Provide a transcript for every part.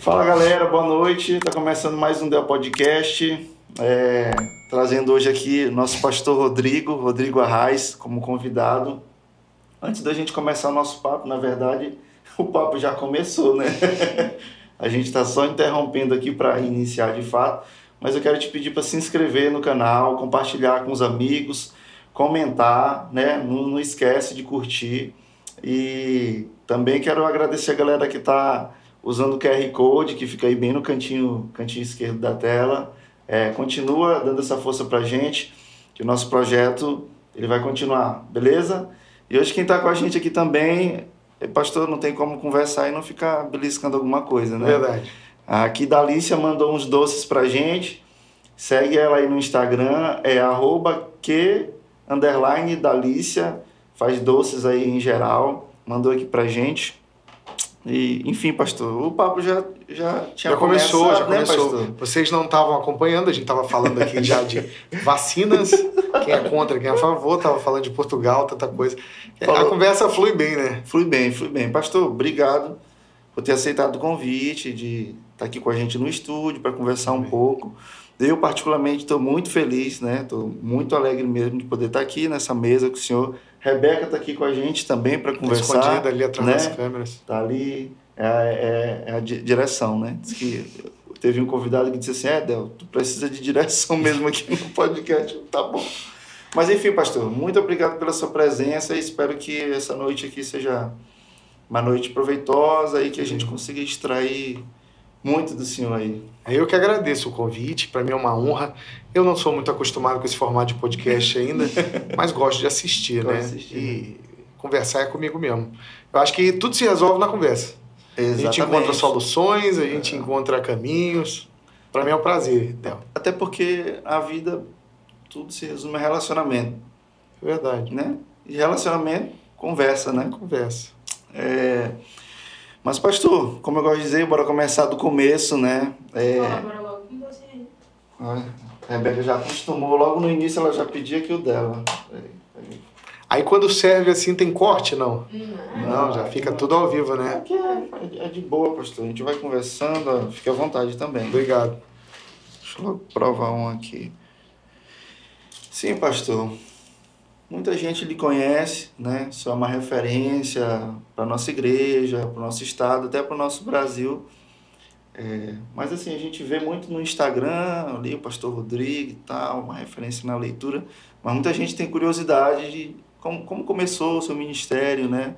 Fala galera, boa noite. Está começando mais um Del Podcast. É, trazendo hoje aqui nosso pastor Rodrigo, Rodrigo Arraes, como convidado. Antes da gente começar o nosso papo, na verdade, o papo já começou, né? A gente está só interrompendo aqui para iniciar de fato, mas eu quero te pedir para se inscrever no canal, compartilhar com os amigos, comentar, né? Não, não esquece de curtir. E também quero agradecer a galera que está usando o QR Code, que fica aí bem no cantinho, cantinho esquerdo da tela. É, continua dando essa força para a gente, que o nosso projeto ele vai continuar, beleza? E hoje quem está com a gente aqui também, é, pastor, não tem como conversar e não ficar beliscando alguma coisa, né? Verdade. Aqui Dalícia mandou uns doces pra gente. Segue ela aí no Instagram, é arroba que underline Dalícia, faz doces aí em geral, mandou aqui pra gente. E, enfim, pastor, o papo já, já tinha Já começou, já né, começou. pastor? Vocês não estavam acompanhando, a gente estava falando aqui já de vacinas, quem é contra, quem é a favor, estava falando de Portugal, tanta coisa. Falou. A conversa flui bem, né? Flui bem, flui bem. Pastor, obrigado por ter aceitado o convite de estar aqui com a gente no estúdio para conversar um pouco. Eu, particularmente, estou muito feliz, né? Estou muito alegre mesmo de poder estar aqui nessa mesa com o senhor. Rebeca está aqui com a gente também para Tá conversar. Escondida ali atrás né? das câmeras. Tá ali, é, a- é- é a di- direção, né? Diz que teve um convidado que disse assim, é, Del, tu precisa de direção mesmo aqui no podcast. Tá bom. Mas enfim, pastor, muito obrigado pela sua presença e espero que essa noite aqui seja uma noite proveitosa e que a gente consiga extrair muito do senhor aí. Eu que agradeço o convite, para mim é uma honra. Eu não sou muito acostumado com esse formato de podcast ainda, mas gosto de assistir, né? assistir, e conversar é comigo mesmo. Eu acho que tudo se resolve na conversa. A gente encontra soluções, a gente encontra caminhos. Para mim é um prazer. Até porque a vida, tudo se resume a relacionamento, É verdade. né? E relacionamento, conversa, né? Conversa. É, Mas, pastor, como eu gosto de dizer, bora começar do começo, né? É... Colabora logo com você aí. Rebeca já acostumou, logo no início ela já pedia aqui o dela. Aí quando serve assim tem corte, não? Não. Não, já fica tudo ao vivo, né? Aqui é, é de boa, pastor. A gente vai conversando, fique à vontade também. Obrigado. Deixa eu logo provar um aqui. Sim, pastor. Muita gente lhe conhece, né? Só é uma referência para nossa igreja, para o nosso estado, até para o nosso Brasil. É, mas assim, a gente vê muito no Instagram, ali o pastor Rodrigo e tal, uma referência na leitura. Mas muita gente tem curiosidade de como, como começou o seu ministério, né?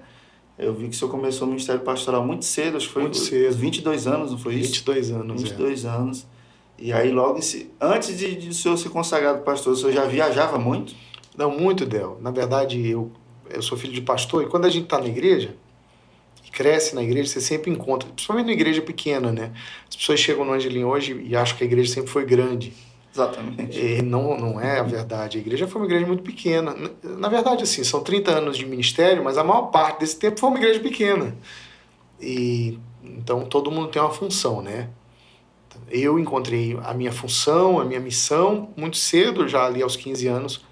Eu vi que o senhor começou o ministério pastoral muito cedo, acho que foi Muito cedo. 22 anos, não foi isso? 22 anos, é. 22 anos. E aí, logo, antes de, de o senhor ser consagrado pastor, o senhor já viajava muito? Não, muito, Del. Na verdade, eu, eu sou filho de pastor e quando a gente está na igreja cresce na igreja, você sempre encontra, principalmente na igreja pequena, né? As pessoas chegam no Angelim hoje e acham que a igreja sempre foi grande. Exatamente. E não, não é a verdade. A igreja foi uma igreja muito pequena. Na- Na verdade, assim, são 30 anos de ministério, mas a maior parte desse tempo foi uma igreja pequena. E então todo mundo tem uma função, né? Eu encontrei a minha função, a minha missão muito cedo, já ali aos 15 anos,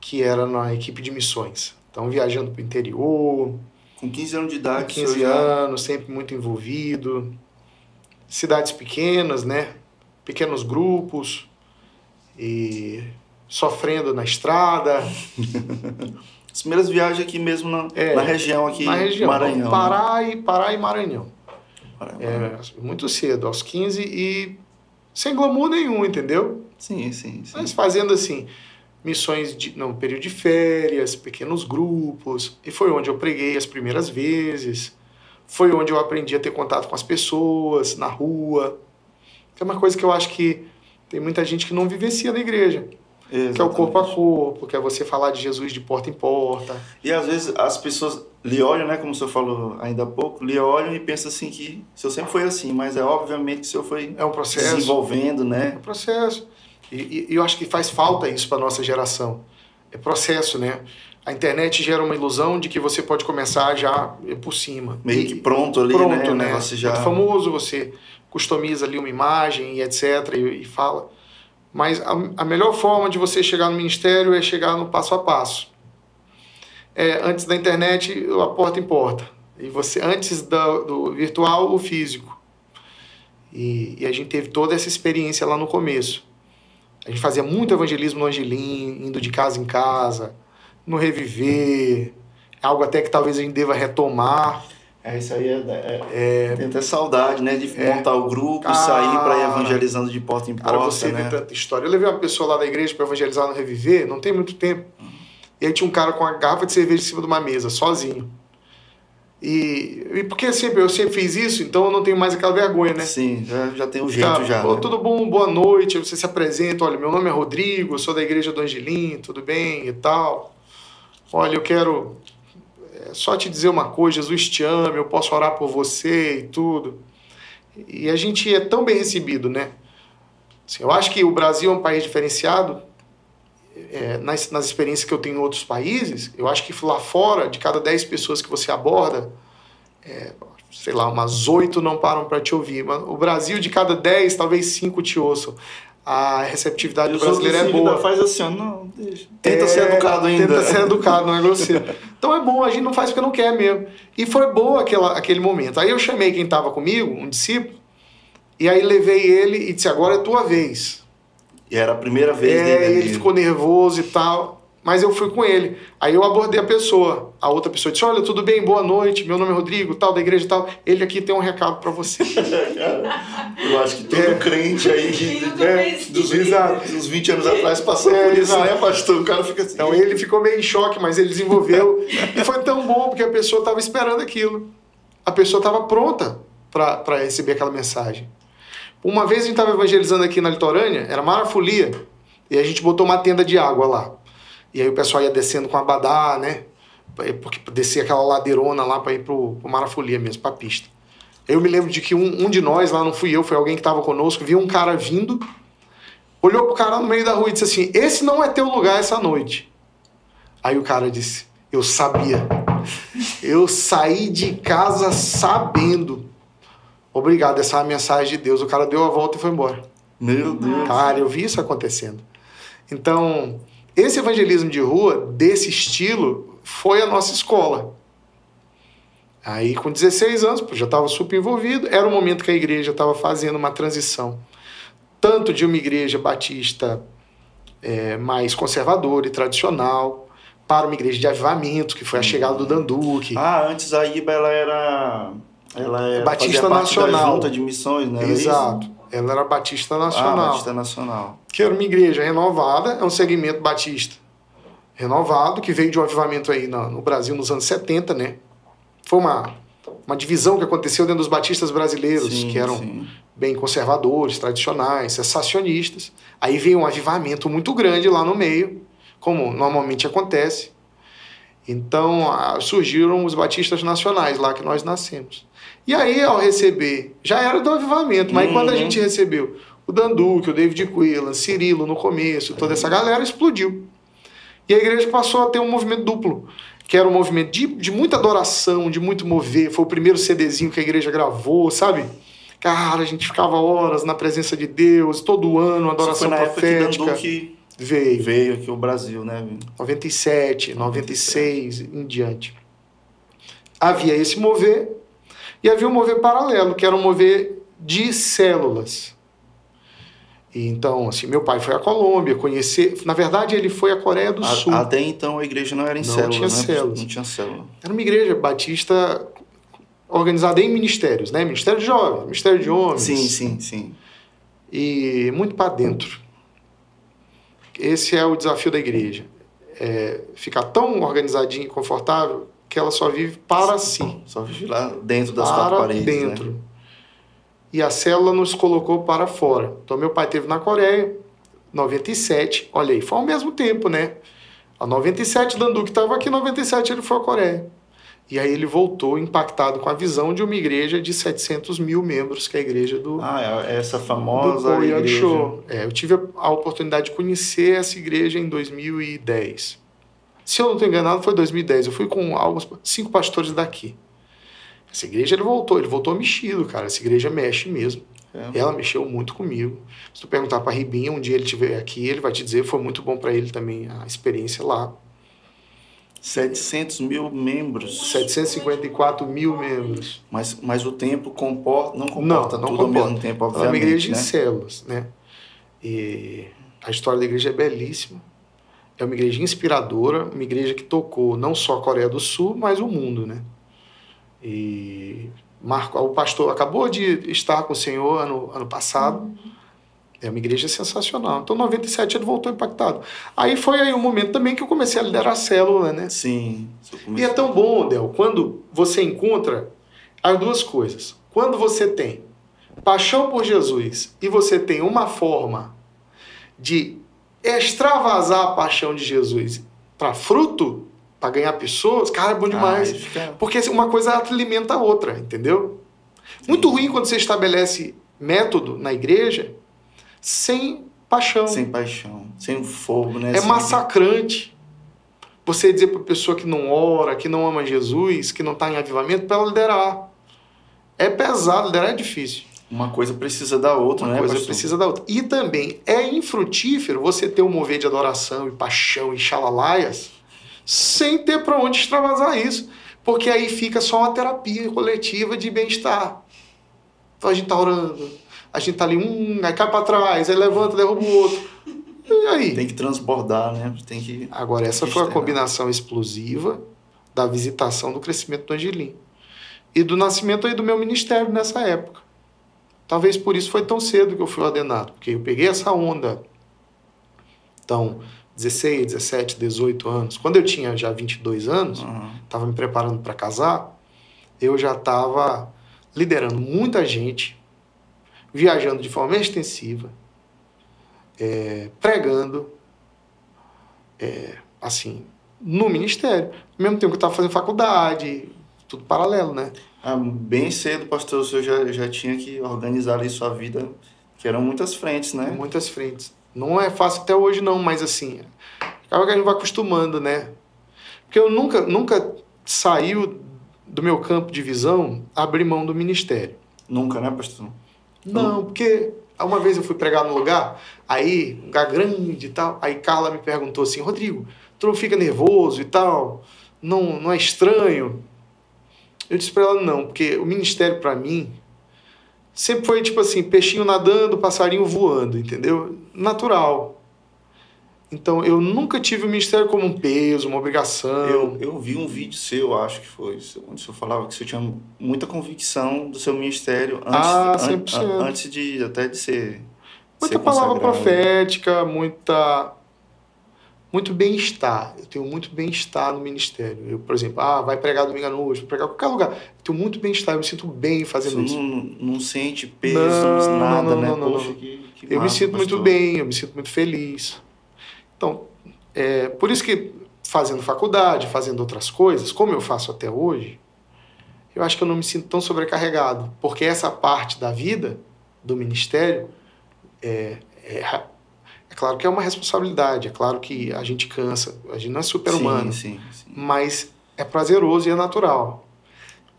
que era na equipe de missões. Então, viajando para o interior, Com 15 anos de com idade, o 15 senhor já- anos, sempre muito envolvido. Cidades pequenas, né? Pequenos grupos. E sofrendo na estrada, As primeiras viagens aqui mesmo na, É, na região aqui, na região. Maranhão. Pará, e, Pará e Maranhão. Maranhão. É, muito cedo, aos 15 e sem glamour nenhum, entendeu? Sim, sim, sim. Mas fazendo assim, missões de, no período de férias, pequenos grupos. E foi onde eu preguei as primeiras vezes. Foi onde eu aprendi a ter contato com as pessoas, na rua. Que é uma coisa que eu acho que tem muita gente que não vivencia na igreja. Que é o corpo a Exatamente. corpo, que é você falar de Jesus de porta em porta. E às vezes as pessoas lhe olham, né, como o senhor falou ainda há pouco, lhe olham e pensam assim que o senhor sempre foi assim, mas é obviamente que o senhor foi É um processo. desenvolvendo, É né? um processo. E, e- eu acho que faz falta isso para nossa geração. É processo, né? A internet gera uma ilusão de que você pode começar já por cima. Meio E- que pronto ali, pronto, né? Né? negócio já... Muito famoso, você customiza ali uma imagem e etc. e, e fala. Mas a, a melhor forma de você chegar no ministério é chegar no passo a passo. É, antes da internet, a porta em porta. E você, antes da- do virtual, o físico. E, e, a gente teve toda essa experiência lá no começo. A gente fazia muito evangelismo no Angelim, indo de casa em casa, no Reviver, algo até que talvez a gente deva retomar. É, isso aí é, é, é, Tem até saudade, né? De é. montar o grupo, ah, sair para ir evangelizando de porta em porta. Cara, você né? vê tanta história. Eu levei uma pessoa lá da igreja para evangelizar no Reviver, não tem muito tempo. Uhum. E aí tinha um cara com uma garrafa de cerveja em cima de uma mesa, sozinho. E, e porque sempre, eu sempre fiz isso, então eu não tenho mais aquela vergonha, né? Sim, já, já tem um jeito já. Né? Tudo bom, boa noite, você se apresenta, olha, meu nome é Rodrigo, eu sou da igreja do Angelim, tudo bem e tal. Olha, eu quero é, só te dizer uma coisa, Jesus te ama, eu posso orar por você e tudo. E a gente é tão bem recebido, né? Assim, eu acho que o Brasil é um país diferenciado é, nas, nas experiências que eu tenho em outros países, eu acho que lá fora, de cada 10 pessoas que você aborda, é, sei lá, umas 8 não param para te ouvir. Mas o Brasil, de cada 10, talvez 5 te ouçam. A receptividade do brasileiro é boa. faz assim, ó, não, deixa. Tenta é, ser educado ainda. Tenta ser educado, não é grosseiro. Então é bom, a gente não faz porque não quer mesmo. E foi boa aquela, aquele momento. Aí eu chamei quem estava comigo, um discípulo, e aí levei ele e disse: agora é tua vez. E era a primeira vez é, dele. ele ficou nervoso e tal. Mas eu fui com ele. Aí eu abordei a pessoa. A outra pessoa disse: Olha, tudo bem, boa noite. Meu nome é Rodrigo, tal, da igreja e tal. Ele aqui tem um recado para você. eu acho que todo é. crente aí de, é, dos, 20, dos 20 anos atrás passou é, por isso, exato. né, pastor? O cara fica assim. Então ele ficou meio em choque, mas ele desenvolveu. e foi tão bom porque a pessoa estava esperando aquilo. A pessoa estava pronta para receber aquela mensagem. Uma vez a gente estava evangelizando aqui na litorânea, era marafolia, e a gente botou uma tenda de água lá. E aí o pessoal ia descendo com abadá, né? Porque descia aquela ladeirona lá para ir pro, pro Marafolia mesmo, pra pista. Eu me lembro de que um, um de nós, lá não fui eu, foi alguém que estava conosco, viu um cara vindo, olhou pro cara no meio da rua e disse assim: Esse não é teu lugar essa noite. Aí o cara disse: Eu sabia. Eu saí de casa sabendo Obrigado, essa é a mensagem de Deus. O cara deu a volta e foi embora. Meu Deus. Cara, eu vi isso acontecendo. Então, esse evangelismo de rua, desse estilo, foi a nossa escola. Aí, com 16 anos, já estava super envolvido. Era o momento que a igreja estava fazendo uma transição, tanto de uma igreja batista é, mais conservadora e tradicional, para uma igreja de avivamento, que foi a chegada do Danduque. Ah, antes a IBA ela era ela é Batista Nacional. junta de missões, né? Exato. Ela era Batista Nacional. Ah, Batista Nacional. Que era uma igreja renovada, é um segmento batista renovado, que veio de um avivamento aí no, no Brasil nos anos 70, né? Foi uma, uma divisão que aconteceu dentro dos batistas brasileiros, sim, que eram sim. bem conservadores, tradicionais, sensacionistas. Aí veio um avivamento muito grande lá no meio, como normalmente acontece. Então surgiram os batistas nacionais lá que nós nascemos. E aí, ao receber, já era do avivamento, mas uhum. quando a uhum. gente recebeu o Danduque, o David Quillan, Cirilo no começo, toda essa galera explodiu. E a igreja passou a ter um movimento duplo, que era um movimento de, de muita adoração, de muito mover. Foi o primeiro CDzinho que a igreja gravou, sabe? Cara, a gente ficava horas na presença de Deus, todo ano, adoração Isso foi na profética. Época que veio. Veio aqui o Brasil, né? 97, 96 em diante. Havia esse mover, e havia um mover paralelo, que era um mover de células. E então, assim, meu pai foi à Colômbia conhecer. Na verdade, ele foi à Coreia do a, Sul. Até então a igreja não era em não células. Tinha né? células. Não tinha célula. Era uma igreja batista organizada em ministérios, né? Ministério de jovens, Ministério de homens. Sim, sim, sim. E muito para dentro. Esse é o desafio da igreja. É ficar tão organizadinho e confortável que ela só vive para si. Só vive lá dentro das para quatro paredes. Né? dentro. Né? E a célula nos colocou para fora. Então, meu pai teve na Coreia, 97. Olha aí, foi ao mesmo tempo, né? A 97, Danduque estava aqui, 97 ele foi à Coreia. E aí ele voltou impactado com a visão de uma igreja de 700 mil membros, que é a igreja do... Ah, é essa famosa do igreja. Show. É, eu tive a oportunidade de conhecer essa igreja em 2010. Se eu não estou enganado, foi 2010. Eu fui com alguns cinco pastores daqui. Essa igreja ele voltou, ele voltou mexido, cara. Essa igreja mexe mesmo. É. Ela mexeu muito comigo. Se tu perguntar para Ribinha, um dia ele estiver aqui, ele vai te dizer foi muito bom para ele também a experiência lá. 700 mil membros. 754 mil membros. Mas, mas o tempo comporta, não comporta não, não tudo comporta. ao mesmo tempo, Ela é uma obviamente, igreja né? em células, né? E a história da igreja é belíssima. É uma igreja inspiradora, uma igreja que tocou não só a Coreia do Sul, mas o mundo, né? E Marco, o pastor acabou de estar com o Senhor ano, ano passado. É uma igreja sensacional. Então, em 97 ele voltou impactado. Aí foi aí o momento também que eu comecei a liderar a célula, né? Sim. E é tão bom, Del, quando você encontra as duas coisas. Quando você tem paixão por Jesus e você tem uma forma de extravasar a paixão de Jesus para fruto, para ganhar pessoas, cara, é bom demais. Ah, fica- Porque uma coisa alimenta a outra, entendeu? Muito ruim quando você estabelece método na igreja sem paixão. Sem paixão, sem fogo, né? É Sem- massacrante você dizer para pessoa que não ora, que não ama Jesus, que não está em avivamento, para ela liderar. É pesado, liderar é difícil. Uma coisa precisa da outra, Uma né? coisa pastor? precisa da outra. E também é infrutífero você ter um mover de adoração e paixão e xalalaias sem ter para onde extravasar isso. Porque aí fica só uma terapia coletiva de bem-estar. Então a gente tá orando, a gente tá ali, um, aí cai para trás, aí levanta, derruba o outro. E aí? Tem que transbordar, né? Tem que. Agora, essa foi a combinação explosiva da visitação do crescimento do Angelim e do nascimento aí do meu ministério nessa época. Talvez por isso foi tão cedo que eu fui ordenado, porque eu peguei essa onda. Então, 16, 17, 18 anos. Quando eu tinha já 22 anos, estava me preparando para casar, eu já estava liderando muita gente, viajando de forma extensiva, é, pregando, é, assim, no ministério. Ao mesmo tempo que eu estava fazendo faculdade, tudo paralelo, né? Ah, bem cedo, pastor, o senhor já, já tinha que organizar ali sua vida, que eram muitas frentes, né? Muitas frentes. Não é fácil até hoje não, mas assim, acaba que a gente vai acostumando, né? Porque eu nunca, nunca saiu do meu campo de visão abrir mão do ministério. Nunca, né, pastor? Não, porque uma vez eu fui pregar num lugar, aí, um lugar grande e tal, aí Carla me perguntou assim, Rodrigo, tu não fica nervoso e tal? Não, não é estranho? Eu disse pra ela, não, porque o ministério pra mim sempre foi tipo assim, peixinho nadando, passarinho voando, entendeu? Natural. Então, eu nunca tive o ministério como um peso, uma obrigação. Eu, eu vi um vídeo seu, acho que foi, onde senhor falava que senhor tinha muita convicção do seu ministério antes, Ah, an- 100%. an- antes de até de ser. Muita palavra profética, muita muito bem-estar. Eu tenho muito bem-estar no ministério. Eu, por exemplo, ah, vai pregar domingo à noite, vai pregar em qualquer lugar. Eu tenho muito bem-estar, eu me sinto bem Você fazendo isso. não, não sente peso, Não, nada, não, né? não, Poxa, que, que Eu me massa, sinto muito pastor. bem, eu me sinto muito feliz. Então, é, por isso que fazendo faculdade, fazendo outras coisas, como eu faço até hoje, eu acho que eu não me sinto tão sobrecarregado, porque essa parte da vida do ministério é, é claro que é uma responsabilidade, é claro que a gente cansa, a gente não é super-humano, Sim, sim, sim. mas é prazeroso e é natural.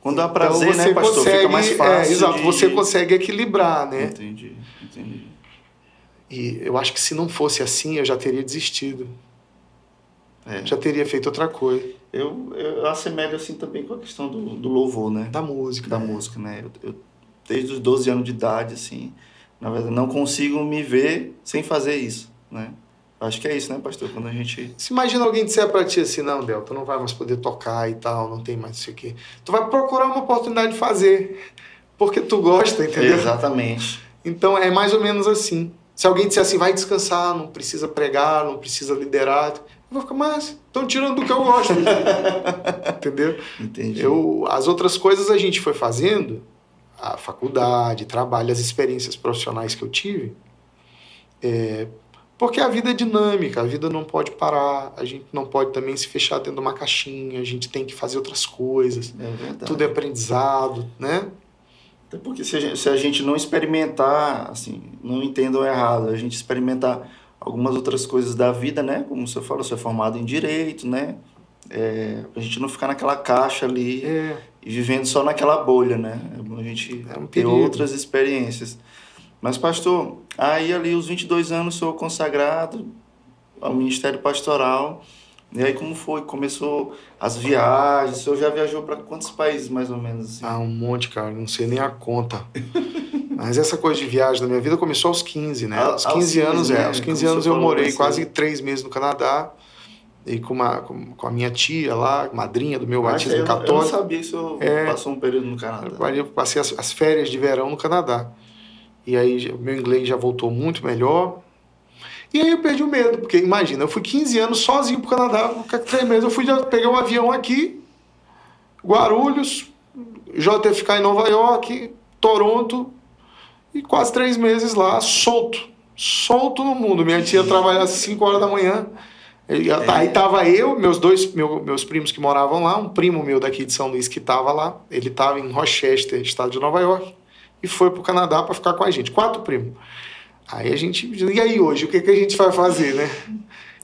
Quando há Então, prazer, né, você pastor? Fica consegue- mais é, fácil. exato, de- você consegue equilibrar, né? Entendi, entendi. E eu acho que se não fosse assim, eu já teria desistido. É. Já teria feito outra coisa. Eu, eu assemelho assim também com a questão do, do louvor, né? Da música. Da né? música, né? Eu, eu, desde os 12 anos de idade, assim, na verdade, não consigo me ver sem fazer isso, né? Acho que é isso, né, pastor? Quando a gente... Se imagina alguém disser pra ti assim, não, Del, tu não vai mais poder tocar e tal, não tem mais isso aqui. Tu vai procurar uma oportunidade de fazer, porque tu gosta, entendeu? Exatamente. Então é mais ou menos assim. Se alguém disser assim, vai descansar, não precisa pregar, não precisa liderar, eu vou ficar, mas estão tirando do que eu gosto. entendeu? Entendi. Eu, as outras coisas a gente foi fazendo, a faculdade, trabalho, as experiências profissionais que eu tive, é, porque a vida é dinâmica, a vida não pode parar, a gente não pode também se fechar dentro de uma caixinha, a gente tem que fazer outras coisas, É tudo é aprendizado, né? Até porque se a, gente, se a gente não experimentar, assim, não entendam errado, a gente experimentar algumas outras coisas da vida, né? Como você falou, você é formado em Direito, né? É, a gente não ficar naquela caixa ali É, e vivendo só naquela bolha, né? A gente É um ter outras experiências. Mas, pastor, aí ali os 22 anos sou consagrado ao ministério pastoral, E aí como foi? Começou as viagens? O senhor já viajou para quantos países mais ou menos? Assim? Ah, um monte, cara. Não sei nem a conta. Mas essa coisa de viagem na minha vida começou aos 15, né? Ah, aos aos 15 anos, 15, é. né? Aos 15 Como anos eu morei quase três meses no Canadá. E com, uma, com, com a minha tia lá, madrinha do meu batismo eu, eu não católico. sabia que o senhor É. passou um período no Canadá. Eu passei as, as férias de verão no Canadá. E aí meu inglês já voltou muito melhor. E aí eu perdi o medo, porque imagina, eu fui 15 anos sozinho pro Canadá, três meses eu fui peguei um avião aqui, Guarulhos, JFK em Nova York, Toronto, e quase três meses lá, solto. Solto no mundo. Minha tia trabalhava às 5 horas da manhã. E Aí tava eu, meus dois meu- meus primos que moravam lá, um primo meu daqui de São Luís que tava lá, ele tava em Rochester, estado de Nova York, e foi pro Canadá para ficar com a gente, quatro primos. Aí a gente, e aí hoje, o que, que a gente vai fazer, né?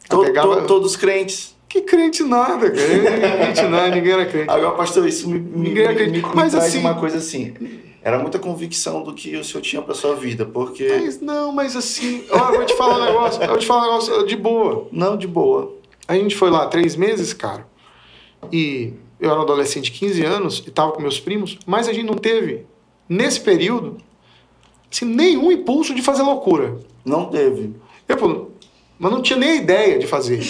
Pegava- to- todos crentes. Que crente nada, cara. Ninguém era crente nada, ninguém era crente. Agora, pastor, isso me, me, Ninguém me, acredita. me Mas traz assim- uma coisa assim. Era muita convicção do que o senhor tinha para sua vida, porque... Mas não, mas assim, ó, eu vou te falar um negócio, eu vou te falar um negócio de boa. Não, de boa. A gente foi lá três meses, cara, e eu era um adolescente de 15 anos e tava com meus primos, mas a gente não teve, nesse período, assim, nenhum impulso de fazer loucura. Não teve. Eu, mas não tinha nem ideia de fazer.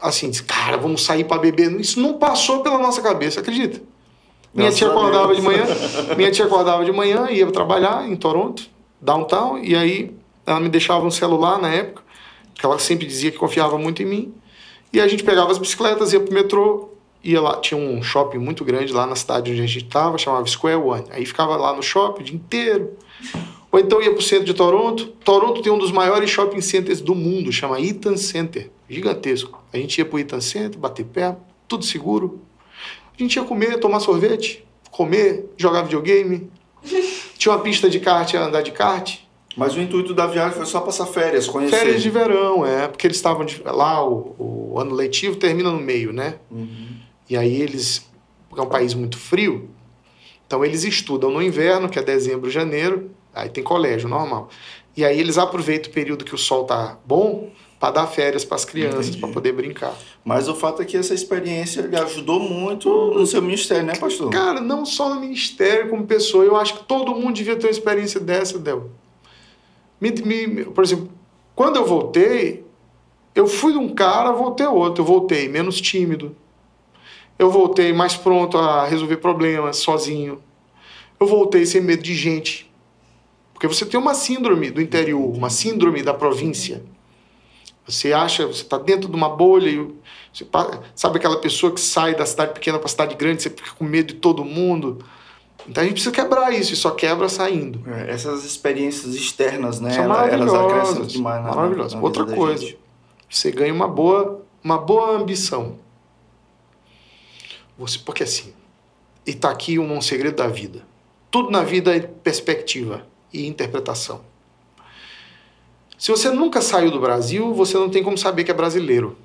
Assim, disse, cara, vamos sair para beber. Isso não passou pela nossa cabeça, acredita? Minha Graças tia acordava de manhã, minha tia acordava de manhã, ia trabalhar em Toronto, downtown, e aí ela me deixava um celular na época, que ela sempre dizia que confiava muito em mim. E a gente pegava as bicicletas, ia pro metrô, ia lá, tinha um shopping muito grande lá na cidade onde a gente estava, chamava Square One. Aí ficava lá no shopping o dia inteiro. Ou então ia pro centro de Toronto. Toronto tem um dos maiores shopping centers do mundo, chama Eaton Center, gigantesco. A gente ia pro Eaton Center, bater pé, tudo seguro. A gente ia comer, tomar sorvete, comer, jogar videogame. Tinha uma pista de kart, ia andar de kart. Mas o intuito da viagem foi só passar férias, conhecer. Férias de verão, é, porque eles estavam de- lá, o, o ano letivo termina no meio, né? Uhum. E aí eles, porque é um país muito frio, então eles estudam no inverno, que é dezembro, janeiro, aí tem colégio normal. E aí eles aproveitam o período que o sol tá bom para dar férias para as crianças, para poder brincar. Mas o fato é que essa experiência lhe ajudou muito no seu ministério, né, pastor? Cara, não só no ministério, como pessoa, eu acho que todo mundo devia ter uma experiência dessa, Del. Me- me- por exemplo, quando eu voltei, eu fui de um cara, voltei outro. Eu voltei menos tímido. Eu voltei mais pronto a resolver problemas sozinho. Eu voltei sem medo de gente. Porque você tem uma síndrome do interior, uma síndrome da província. Você acha, você está dentro de uma bolha e você sabe aquela pessoa que sai da cidade pequena para a cidade grande, você fica com medo de todo mundo. Então a gente precisa quebrar isso, e só quebra saindo. É, Essas experiências externas, né? São ela- elas maravilhosas, acrescentam demais na, maravilhosas. na Outra coisa. Você ganha uma boa, uma boa ambição. Você, porque assim, e tá aqui um, um segredo da vida. Tudo na vida é perspectiva e interpretação. Se você nunca saiu do Brasil, você não tem como saber que é brasileiro.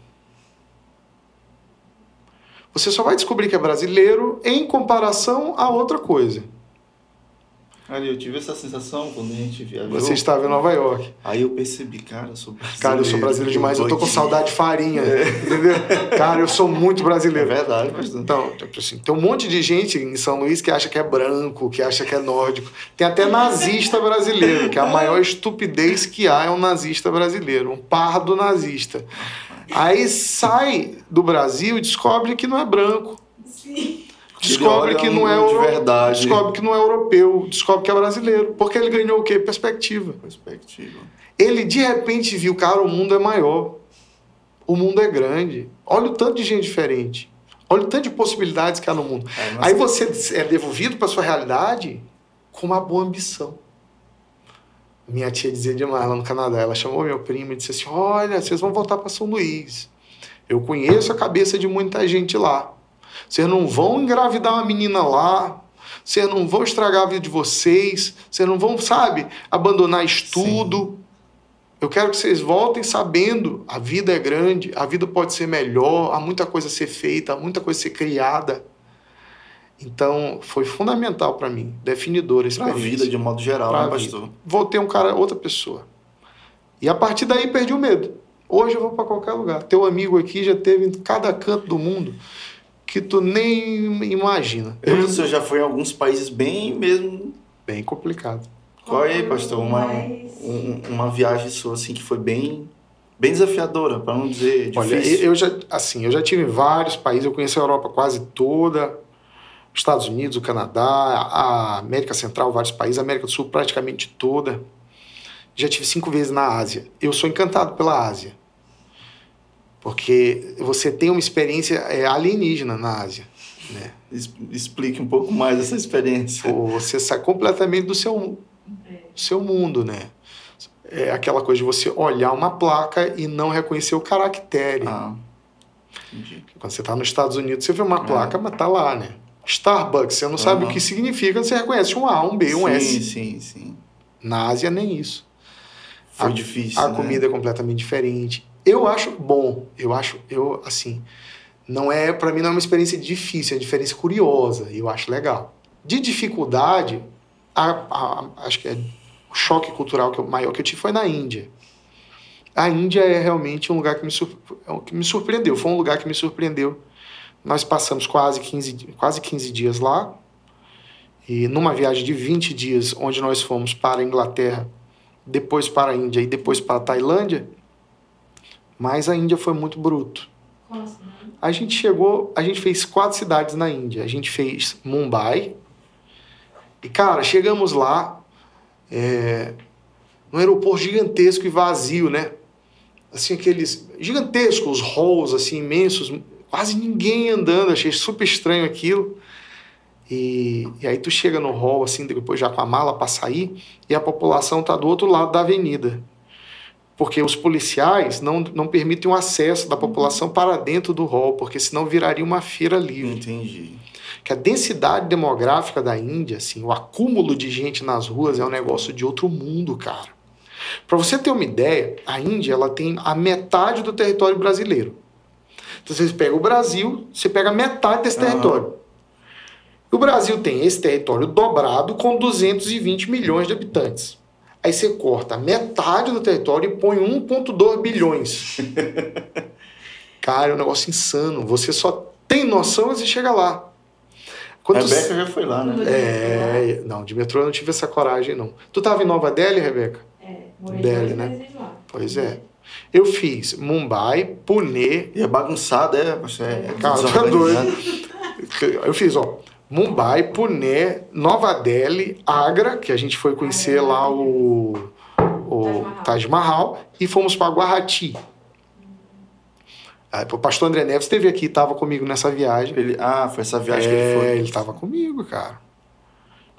Você só vai descobrir que é brasileiro em comparação a outra coisa. Ali, eu tive essa sensação quando a gente viajou. Você estava em Nova York. Aí eu percebi, cara, eu sou brasileiro. Cara, eu sou brasileiro demais, eu tô com saudade de farinha. Entendeu? Cara, eu sou muito É brasileiro. verdade, pastor. Então, tipo assim, tem um monte de gente em São Luís que acha que é branco, que acha que é nórdico. Tem até nazista brasileiro, que é a maior estupidez que há é um nazista brasileiro, um pardo nazista. Aí sai do Brasil e descobre que não é branco. Sim. Descobre que não é de euro- verdade. Descobre que não é europeu, descobre que é brasileiro. Porque ele ganhou o quê? Perspectiva. Perspectiva. Ele de repente viu, cara, o mundo é maior. O mundo é grande. Olha o tanto de gente diferente. Olha o tanto de possibilidades que há no mundo. É, Aí você é devolvido para sua realidade com uma boa ambição. Minha tia dizia demais lá no Canadá. Ela chamou meu primo e disse assim: Olha, vocês vão voltar para São Luís. Eu conheço a cabeça de muita gente lá. Vocês não vão engravidar uma menina lá. Vocês não vão estragar a vida de vocês. Vocês não vão, sabe, abandonar estudo. Eu quero que vocês voltem sabendo a vida é grande, a vida pode ser melhor, há muita coisa a ser feita, há muita coisa a ser criada. Então, foi fundamental para mim, definidora a Pra experiência. vida, de um modo geral, Pra né, pastor? Voltei um cara, outra pessoa. E a partir daí perdi o medo. Hoje eu vou para qualquer lugar. Teu amigo aqui já teve em cada canto do mundo que tu nem imagina. Eu, o senhor já foi em alguns países bem mesmo. Bem complicado. Qual é, pastor? Uma, um, uma viagem sua assim que foi bem bem desafiadora, para não dizer difícil. Olha, eu já assim, eu já tive em vários países, eu conheci a Europa quase toda, Estados Unidos, o Canadá, a América Central, vários países, a América do Sul praticamente toda. Já tive cinco vezes na Ásia. Eu sou encantado pela Ásia. Porque você tem uma experiência é, alienígena na Ásia. Né? Explique um pouco mais essa experiência. Você sai completamente do seu, seu mundo, né? É aquela coisa de você olhar uma placa e não reconhecer o caractere. Ah, entendi. Quando você está nos Estados Unidos, você vê uma é. placa, mas tá lá, né? Starbucks, você não uhum. sabe o que significa, você reconhece um A, um B, um sim, S. Sim, sim, sim. Na Ásia, nem isso. Foi a, difícil. A né? comida é completamente diferente. Eu acho bom, eu acho, eu, assim, não é, para mim não é uma experiência difícil, é uma experiência curiosa, e eu acho legal. De dificuldade, a, a, acho que é o choque cultural que eu, maior que eu tive foi na Índia. A Índia é realmente um lugar que me, é que me surpreendeu, foi um lugar que me surpreendeu. Nós passamos quase 15, quase 15 dias lá, e numa viagem de 20 dias, onde nós fomos para a Inglaterra, depois para a Índia e depois para a Tailândia, mas a Índia foi muito bruto. Nossa, a gente chegou, a gente fez quatro cidades na Índia. A gente fez Mumbai. E, cara, chegamos lá, é, num aeroporto gigantesco e vazio, né? Assim, aqueles gigantescos halls, assim, imensos, quase ninguém andando. Achei super estranho aquilo. E, e aí tu chega no hall, assim, depois já com a mala para sair, e a população tá do outro lado da avenida porque os policiais não, não permitem o acesso da população para dentro do hall, porque senão viraria uma feira livre. Entendi. Que a densidade demográfica da Índia, assim, o acúmulo de gente nas ruas é um negócio de outro mundo, cara. Para você ter uma ideia, a Índia ela tem a metade do território brasileiro. Então você pega o Brasil, você pega metade desse território. O Brasil tem esse território dobrado com 220 milhões de habitantes. Aí você corta metade do território e põe 1,2 bilhões. Cara, é um negócio insano. Você só tem noção e você chega lá. Quando Rebeca tu... já foi lá, né? É, não, de metrô eu não tive essa coragem, não. Tu tava em Nova Delhi, Rebeca? É, morei Delhi, né? Lá. Pois é. Eu fiz Mumbai, Pune. E é bagunçado, é? Você é, Cara, tá doido. Eu fiz, ó. Mumbai, Pune, Nova Delhi, Agra, que a gente foi conhecer lá o, o Taj Mahal, e fomos para Guarati. o pastor André Neves esteve aqui, estava comigo nessa viagem. Ele, ah, foi essa viagem é, que ele foi. Ele estava comigo, cara.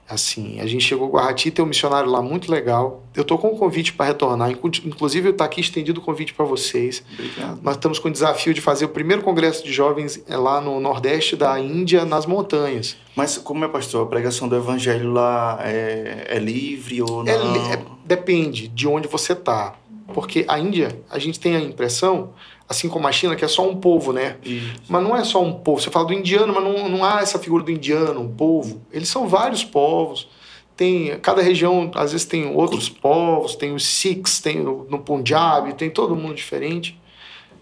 Assim, a gente chegou a Guarati, tem um missionário lá muito legal. Eu tô com um convite para retornar, inclusive está aqui estendido o convite para vocês. Obrigado. Nós estamos com o desafio de fazer o primeiro congresso de jovens é, lá no nordeste da Índia, nas montanhas. Mas como é, pastor, a pregação do evangelho lá é, é livre ou não? É, é, depende de onde você tá. Porque a Índia, a gente tem a impressão assim como a China, que é só um povo, né? Isso. Mas não é só um povo. Você fala do indiano, mas não, não há essa figura do indiano, um povo. Eles são vários povos. Tem, cada região, às vezes, tem outros povos, tem os Sikhs, tem no Punjab, tem todo mundo diferente.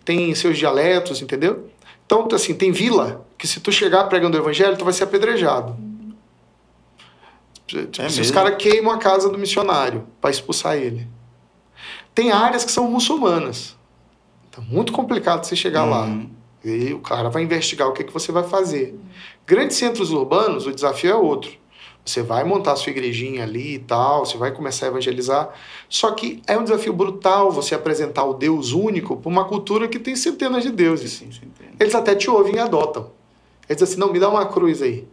Tem seus dialetos, entendeu? Então, assim, tem vila que se tu chegar pregando o evangelho, tu vai ser apedrejado. É se os caras queimam a casa do missionário para expulsar ele. Tem áreas que são muçulmanas. Tá muito complicado você chegar uhum. lá. E o cara vai investigar o que, que você vai fazer. Uhum. Grandes centros urbanos, o desafio é outro. Você vai montar a sua igrejinha ali e tal, você vai começar a evangelizar. Só que é um desafio brutal você apresentar o Deus único para uma cultura que tem centenas de deuses. Sim, sim, Eles até te ouvem e adotam. Eles dizem assim: não, me dá uma cruz aí.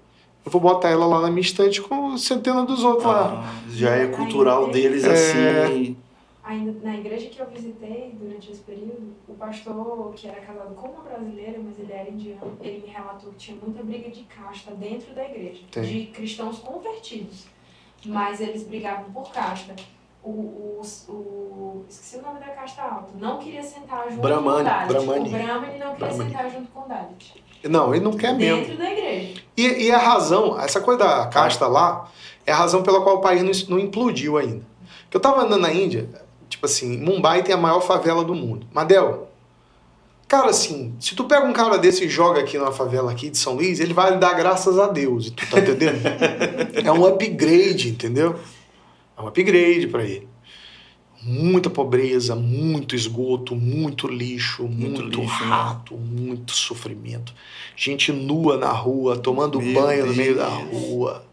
Eu vou botar ela lá na minha estante com centenas dos outros ah, lá. Já é cultural deles é... assim ainda na igreja que eu visitei durante esse período, o pastor, que era casado com uma brasileira, mas ele era indiano, ele me relatou que tinha muita briga de casta dentro da igreja, Tem. de cristãos convertidos. Mas eles brigavam por casta. O, o, o, esqueci o nome da casta alta. Não queria sentar junto Brahmani, com o Dalit. Brahmani. O Brahma ele não queria Brahmani. sentar junto com o Dalit. Não, ele não quer mesmo. Dentro da igreja. E, e a razão, essa coisa da casta lá, é a razão pela qual o país não, não implodiu ainda. Eu estava andando na Índia, Tipo assim, Mumbai tem a maior favela do mundo. Madel, cara, assim, se tu pega um cara desse e joga aqui numa favela aqui de São Luís, ele vai dar graças a Deus, tu tá entendendo? é um upgrade, entendeu? É um upgrade para ele. Muita pobreza, muito esgoto, muito lixo, muito, muito lixo, né? rato, né? muito sofrimento. Gente nua na rua, tomando Meu banho Deus. no meio da rua.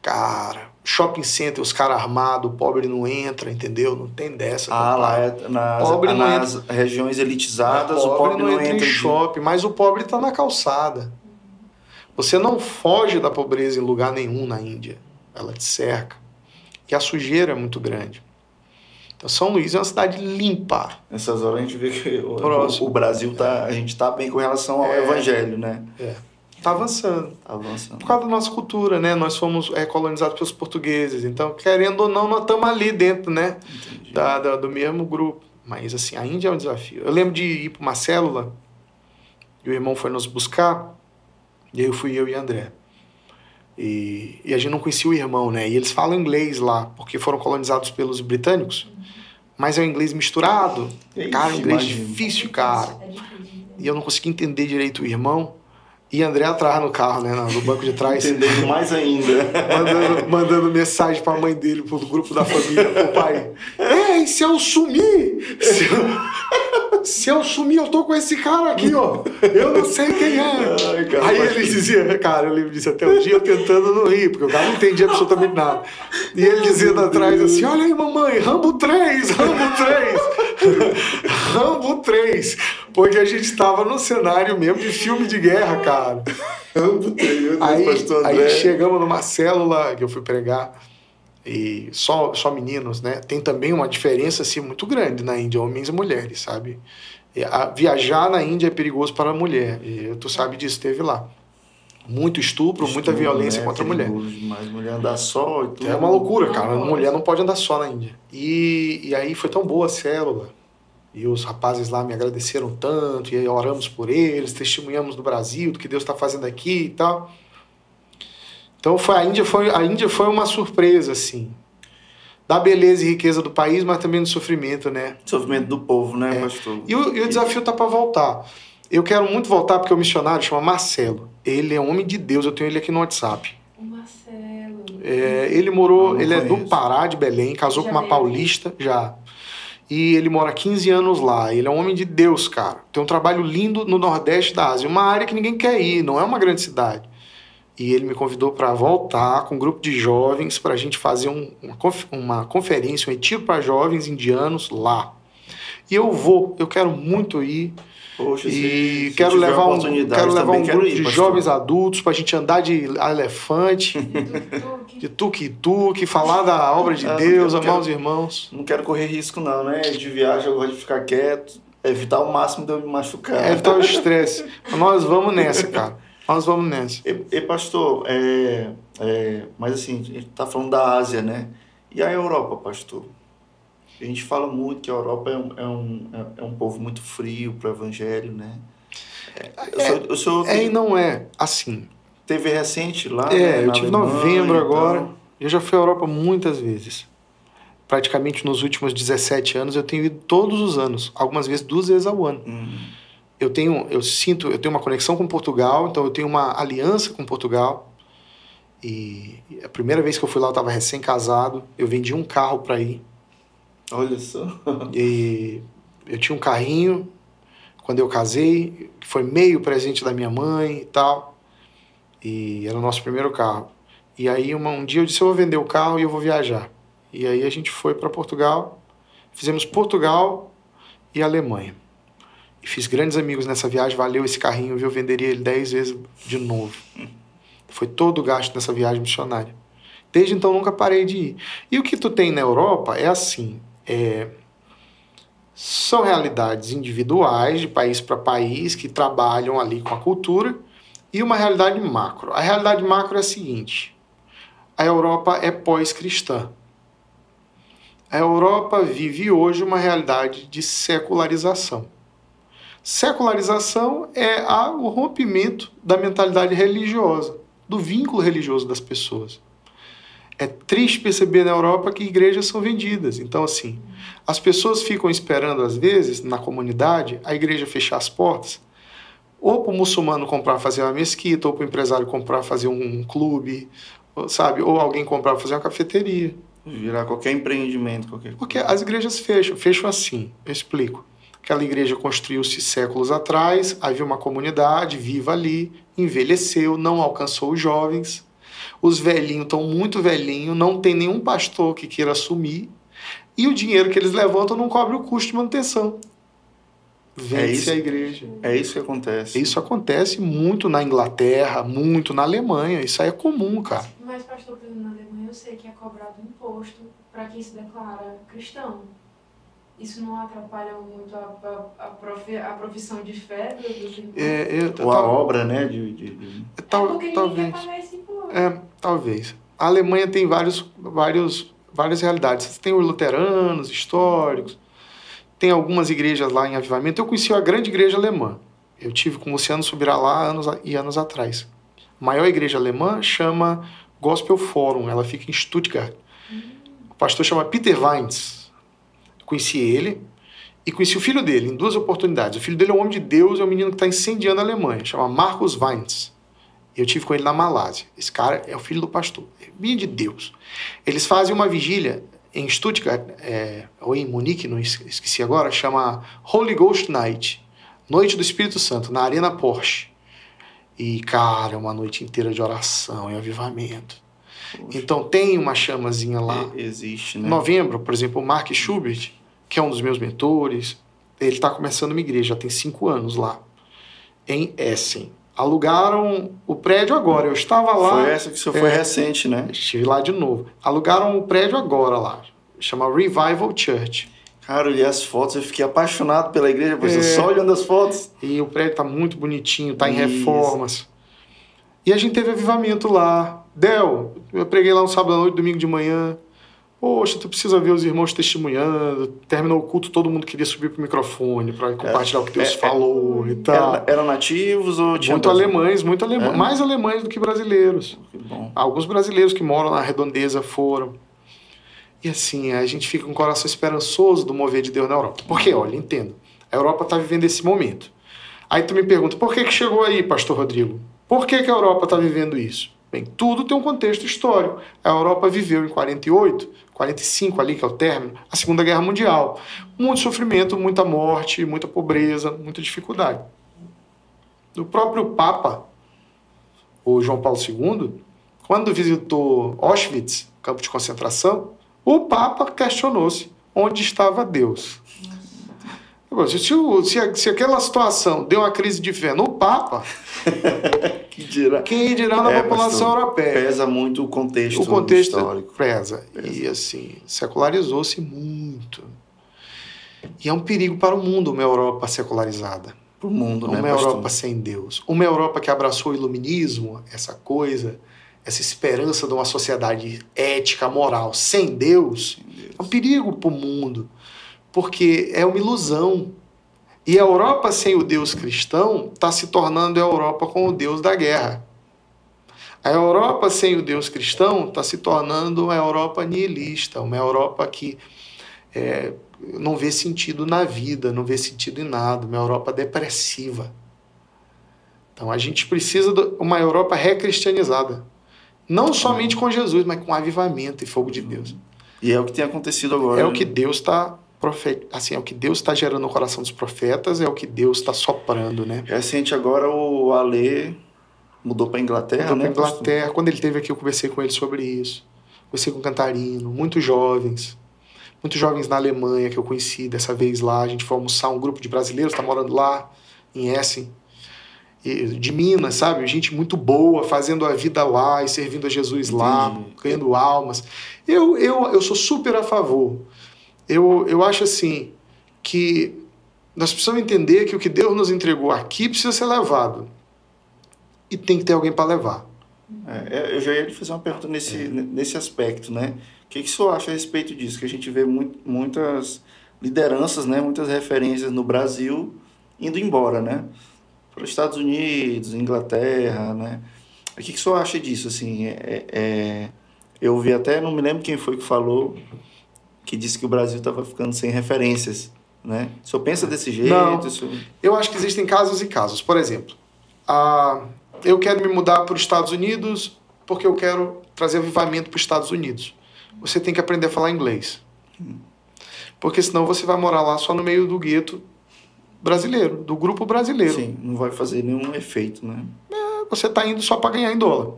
Cara, shopping center, os caras armados, o pobre não entra, entendeu? Não tem dessa. Ah, lá é nas, pobre nas entra. regiões elitizadas, o pobre, não, entra, entra em shopping, mas o pobre está na calçada. Você não foge da pobreza em lugar nenhum na Índia. Ela te cerca. E a sujeira é muito grande. Então, São Luís é uma cidade limpa. Nessas horas a gente vê que o, o Brasil tá, a gente está bem com relação ao é, evangelho, né? É. Está avançando. Tá avançando. Por causa da nossa cultura, né? Nós fomos é, colonizados pelos portugueses. Então, querendo ou não, nós estamos ali dentro, né? Da, da, do mesmo grupo. Mas, assim, a Índia é um desafio. Eu lembro de ir para uma célula e o irmão foi nos buscar. E aí eu fui eu e André. E, e, a gente não conhecia o irmão, né? E eles falam inglês lá, porque foram colonizados pelos britânicos. Mas é um inglês misturado. Ixi, cara, um inglês difícil, cara. É e eu não consegui entender direito o irmão. E André atrás no carro, né? No banco de trás. Entendendo mais ainda. mandando, mandando mensagem pra mãe dele, pro grupo da família, pro pai. Ei, se eu sumir! Se eu, se eu sumir, eu tô com esse cara aqui, ó. Eu não sei quem é. Ai, cara, Aí ele dizia, cara, eu lembro disso até um dia eu tentando não rir, porque o cara não entendia absolutamente nada. E ele dizendo atrás assim: olha aí, mamãe, Rambo 3, Rambo 3. Rambo 3. Porque a gente tava no cenário mesmo de filme de guerra, cara. Rambo 3, aí, aí chegamos numa célula que eu fui pregar e só, só meninos, né? Tem também uma diferença assim muito grande na Índia, homens e mulheres, sabe? E a, viajar na Índia é perigoso para a mulher, e tu sabe disso, teve lá. Muito estupro, estupro muita violência né? contra a mulher. Mas mulher andar só e tudo. É uma loucura, cara. Mulher não pode andar só na Índia. E, e aí foi tão boa a célula. E os rapazes lá me agradeceram tanto, e aí oramos por eles, testemunhamos do Brasil, do que Deus está fazendo aqui e tal. Então foi, a, Índia foi, a Índia foi uma surpresa, assim. Da beleza e riqueza do país, mas também do sofrimento, né? Sofrimento do povo, né, é. pastor? E o, e o desafio tá para voltar. Eu quero muito voltar porque o missionário chama Marcelo. Ele é um homem de Deus, eu tenho ele aqui no WhatsApp. O Marcelo. É, ele morou, ele é do Pará, de Belém, casou já com uma paulista, já. E ele mora 15 anos lá. Ele é um homem de Deus, cara. Tem um trabalho lindo no Nordeste da Ásia, uma área que ninguém quer ir, não é uma grande cidade e ele me convidou para voltar com um grupo de jovens para a gente fazer um, uma, conferência, um retiro para jovens indianos lá. E eu vou, eu quero muito ir. Poxa, e se, quero, se levar um, quero levar um grupo ir, de pastor. jovens adultos para a gente andar de elefante, de tuque-tuque, falar da obra de ah, Deus, amar quero, os irmãos. Não quero correr risco, não, né? De viagem, eu gosto de ficar quieto, evitar o máximo de eu me machucar. É, evitar o estresse. Nós vamos nessa, cara. Nós vamos nessa. E, e pastor, é, é, mas assim, a gente está falando da Ásia, né? E a Europa, pastor? A gente fala muito que a Europa é um, é um, é um povo muito frio para o evangelho, né? É, sou, é e não é assim. Teve recente lá. É, né, eu tive em novembro agora. Eu já fui à Europa muitas vezes. Praticamente nos últimos 17 anos eu tenho ido todos os anos, algumas vezes duas vezes ao ano. Uhum eu tenho, eu sinto, eu tenho uma conexão com Portugal, então eu tenho uma aliança com Portugal. E a primeira vez que eu fui lá eu estava recém-casado, eu vendi um carro para ir. Olha só. E eu tinha um carrinho quando eu casei, que foi meio presente da minha mãe e tal. E era o nosso primeiro carro. E aí uma, um dia eu disse eu vou vender o carro e eu vou viajar. E aí a gente foi para Portugal, fizemos Portugal e Alemanha. E fiz grandes amigos nessa viagem, valeu esse carrinho, viu? Eu venderia ele dez vezes de novo. Foi todo o gasto nessa viagem missionária. Desde então nunca parei de ir. E o que tu tem na Europa é assim, é... são realidades individuais de país para país que trabalham ali com a cultura e uma realidade macro. A realidade macro é a seguinte: a Europa é pós-cristã. A Europa vive hoje uma realidade de secularização. Secularização é o rompimento da mentalidade religiosa, do vínculo religioso das pessoas. É triste perceber na Europa que igrejas são vendidas. Então, assim, as pessoas ficam esperando, às vezes, na comunidade, a igreja fechar as portas, ou para o muçulmano comprar fazer uma mesquita, ou para o empresário comprar fazer um clube, sabe? Ou alguém comprar fazer uma cafeteria. Virar qualquer empreendimento, qualquer Porque as igrejas fecham, fecham assim, eu explico. Aquela igreja construiu-se séculos atrás, havia uma comunidade viva ali, envelheceu, não alcançou os jovens. Os velhinhos estão muito velhinhos, não tem nenhum pastor que queira assumir. E o dinheiro que eles levantam não cobre o custo de manutenção. Vende-se É a igreja. É isso que acontece. Isso acontece muito na Inglaterra, muito na Alemanha. Isso aí é comum, cara. Mas, pastor, na Alemanha eu sei que é cobrado imposto para quem se declara cristão. Isso não atrapalha muito a, a, a, profi, a profissão de fé irmãos? É, eu, Ou a obra, né? De, de- de- é tal- porque ninguém talvez. quer pagar esse imposto. É, talvez. A Alemanha tem vários, vários, várias realidades. Tem os luteranos, históricos, tem algumas igrejas lá em avivamento. Eu conheci a grande igreja alemã. Eu tive com o Luciano Subirá lá anos e anos atrás. A maior igreja alemã chama Gospel Forum, ela fica em Stuttgart. O pastor chama Peter Weins. Conheci ele e conheci o filho dele em duas oportunidades. O filho dele é um homem de Deus, é um menino que está incendiando a Alemanha, chama Marcus Weins. Eu tive com ele na Malásia. Esse cara é o filho do pastor, menino de Deus. Eles fazem uma vigília em Stuttgart, é, ou em Munique, não es- esqueci agora, chama Holy Ghost Night, Noite do Espírito Santo, na Arena Porsche. E, cara, é uma noite inteira de oração e avivamento. Então tem uma chamazinha lá. existe, né? novembro, por exemplo, o Mark Schubert, que é um dos meus mentores, ele está começando uma igreja, já tem cinco anos lá, em Essen. Alugaram o prédio agora. Eu estava lá. Foi essa que você foi É. recente, né? Estive lá de novo. Alugaram o prédio agora lá. Chama Revival Church. Cara, eu olhei as fotos, eu fiquei apaixonado pela igreja, pois É. só olhando as fotos. E o prédio está muito bonitinho, está em Isso. reformas. E a gente teve avivamento lá. Del, eu preguei lá um sábado à noite, domingo de manhã. Poxa, tu precisa ver os irmãos testemunhando. Terminou o culto, todo mundo queria subir pro microfone para compartilhar o que Deus é, falou e tal. Era- eram nativos ou tinha Muito alemães, muito alemães. É? Mais alemães do que brasileiros. Que. Alguns brasileiros que moram na redondeza foram. E assim, a gente fica com o coração esperançoso do mover de Deus na Europa. Porque, olha, entendo. A Europa está vivendo esse momento. Aí tu me pergunta, por que, que chegou aí, pastor Rodrigo? Por que, que a Europa está vivendo isso? Bem, tudo tem um contexto histórico. A Europa viveu em 48, 45 ali, que é o término, a Segunda Guerra Mundial. Muito sofrimento, muita morte, muita pobreza, muita dificuldade. O próprio Papa, o João Paulo II, quando visitou Auschwitz, campo de concentração, o Papa questionou-se onde estava Deus. Se, o- se se aquela situação deu uma crise de fé no Papa, Que dirá. quem dirá na É, população pastor, europeia? Pesa muito o contexto, o contexto histórico. pesa. E assim, secularizou-se muito. E é um perigo para o mundo uma Europa secularizada. Pro mundo, né, Uma pastor? Europa sem Deus. Uma Europa que abraçou o iluminismo, essa coisa, essa esperança de uma sociedade ética, moral, sem Deus, é um perigo para o mundo. Porque é uma ilusão. E a Europa sem o Deus cristão está se tornando a Europa com o Deus da guerra. A Europa sem o Deus cristão está se tornando uma Europa nihilista, uma Europa que é, não vê sentido na vida, não vê sentido em nada, uma Europa depressiva. Então a gente precisa de uma Europa recristianizada. Não somente com Jesus, mas com avivamento e fogo de Deus. E é o que tem acontecido agora. É o que Deus está profe... assim, é o que Deus está gerando no coração dos profetas, é o que Deus está soprando, né? Recente agora o Ale mudou para Inglaterra, Mudou né? pastor? Inglaterra. Quando ele esteve aqui, eu conversei com ele sobre isso. Conversei com o Cantarino, muitos jovens. Muitos jovens na Alemanha que eu conheci dessa vez lá. A gente foi almoçar, um grupo de brasileiros está morando lá, em Essen. E, de Minas, sabe? Gente muito boa, fazendo a vida lá e servindo a Jesus lá, Entendi. ganhando almas. Eu, eu, eu sou super a favor. Eu, eu acho assim que nós precisamos entender que o que Deus nos entregou aqui precisa ser levado. E tem que ter alguém para levar. É, eu já ia lhe fazer uma pergunta nesse, É. nesse aspecto, né? O que, que o senhor acha a respeito disso? Que a gente vê muito, muitas lideranças, né? Muitas referências no Brasil indo embora, né? Para os Estados Unidos, Inglaterra, né? O que, que o senhor acha disso, assim? É, é, Eu vi até, não me lembro quem foi que falou, que disse que o Brasil estava ficando sem referências, né? O senhor pensa desse jeito? Não. Isso... Eu acho que existem casos e casos. Por exemplo, a... eu quero me mudar para os Estados Unidos porque eu quero trazer avivamento para os Estados Unidos. Você tem que aprender a falar inglês. Porque senão você vai morar lá só no meio do gueto brasileiro, do grupo brasileiro. Sim, não vai fazer nenhum efeito, né? Você está indo só para ganhar em dólar.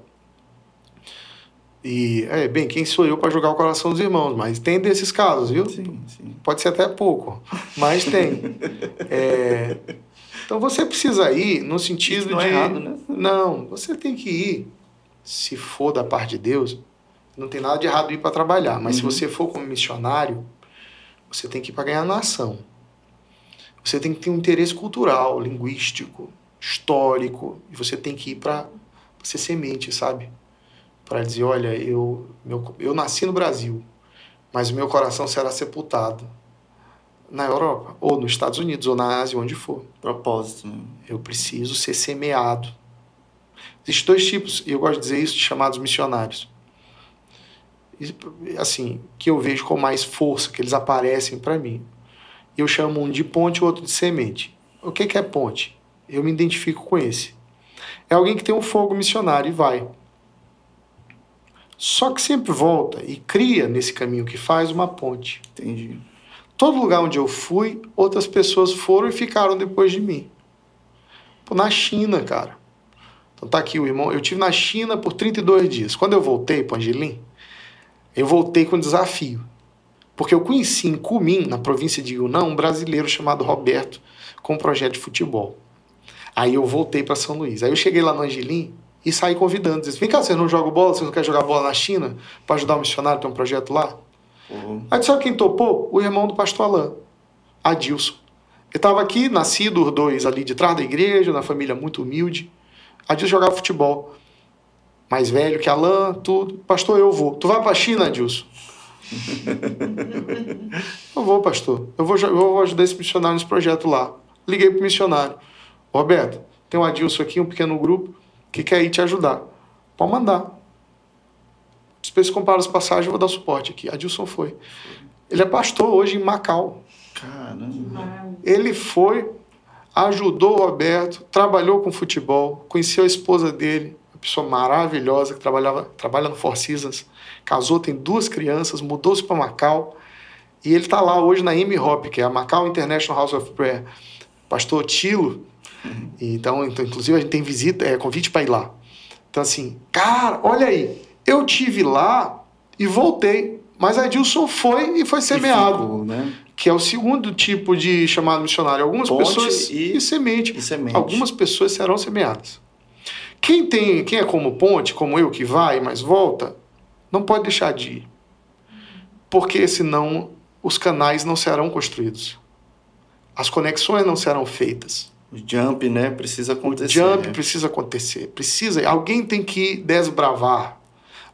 E, é, bem, quem sou eu para jogar o coração dos irmãos? Mas tem desses casos, viu? Sim, sim. Pode ser até pouco, mas tem. É, então você precisa ir no sentido Isso não de. é errado, né? Não, você tem que ir, se for da parte de Deus, não tem nada de errado ir para trabalhar, mas Uhum. se você for como missionário, você tem que ir para ganhar nação. Você tem que ter um interesse cultural, linguístico, histórico, e você tem que ir para ser semente, sabe? Para dizer, olha, eu, meu, eu nasci no Brasil, mas o meu coração será sepultado na Europa, ou nos Estados Unidos, ou na Ásia, onde for. Propósito, né? Eu preciso ser semeado. Existem dois tipos, e eu gosto de dizer isso, chamados missionários. Assim, que eu vejo com mais força, que eles aparecem para mim. Eu chamo um de ponte e o outro de semente. O que, que é ponte? Eu me identifico com esse. É alguém que tem um fogo missionário e vai. Só que sempre volta e cria nesse caminho que faz uma ponte. Entendi. Todo lugar onde eu fui, outras pessoas foram e ficaram depois de mim. Pô, na China, cara. Então tá aqui o irmão. Eu tive na China por 32 dias. Quando eu voltei para Angelim, eu voltei com um desafio. Porque eu conheci em Cumim, na província de Yunnan, um brasileiro chamado Roberto, com um projeto de futebol. Aí eu voltei para São Luís. Aí eu cheguei lá no Angelim e saí convidando. Disse, vem cá, vocês não jogam bola? Vocês não querem jogar bola na China? Para ajudar o missionário, tem um projeto lá? Pô, Aí sabe quem topou? O irmão do pastor Alain, Adilson. Ele estava aqui, nascido os dois ali de trás da igreja, na família muito humilde. Adilson jogava futebol. Mais velho que Alain, tudo. Pastor, eu vou. Tu vai para a China, Adilson? eu vou, pastor. Eu vou, eu vou ajudar esse missionário nesse projeto lá. Liguei pro missionário. Roberto, tem um Adilson aqui, um pequeno grupo, que quer ir te ajudar. Pode mandar. Depois compara as passagens, eu vou dar suporte aqui. Adilson foi. Ele é pastor hoje em Macau. caramba. Ele foi, ajudou o Roberto, trabalhou com futebol, conheceu a esposa dele, uma pessoa maravilhosa que trabalhava, trabalha no Four Seasons, casou, tem duas crianças, mudou-se para Macau e ele está lá hoje na M-Hop, que é a Macau International House of Prayer. Pastor Tilo, então, então, inclusive a gente tem visita, é, convite para ir lá. Então assim, cara, olha aí, eu tive lá e voltei, mas Adilson foi e foi semeado E ficou, né? que é o segundo tipo de chamado missionário. Algumas Ponte pessoas e- semente. E semente. Algumas pessoas serão semeadas. Quem tem, quem é como ponte, como eu que vai, mas volta, não pode deixar de ir. Porque senão os canais não serão construídos. As conexões não serão feitas. O jump, né? Precisa O acontecer. jump né? precisa acontecer. Precisa. Alguém tem que desbravar.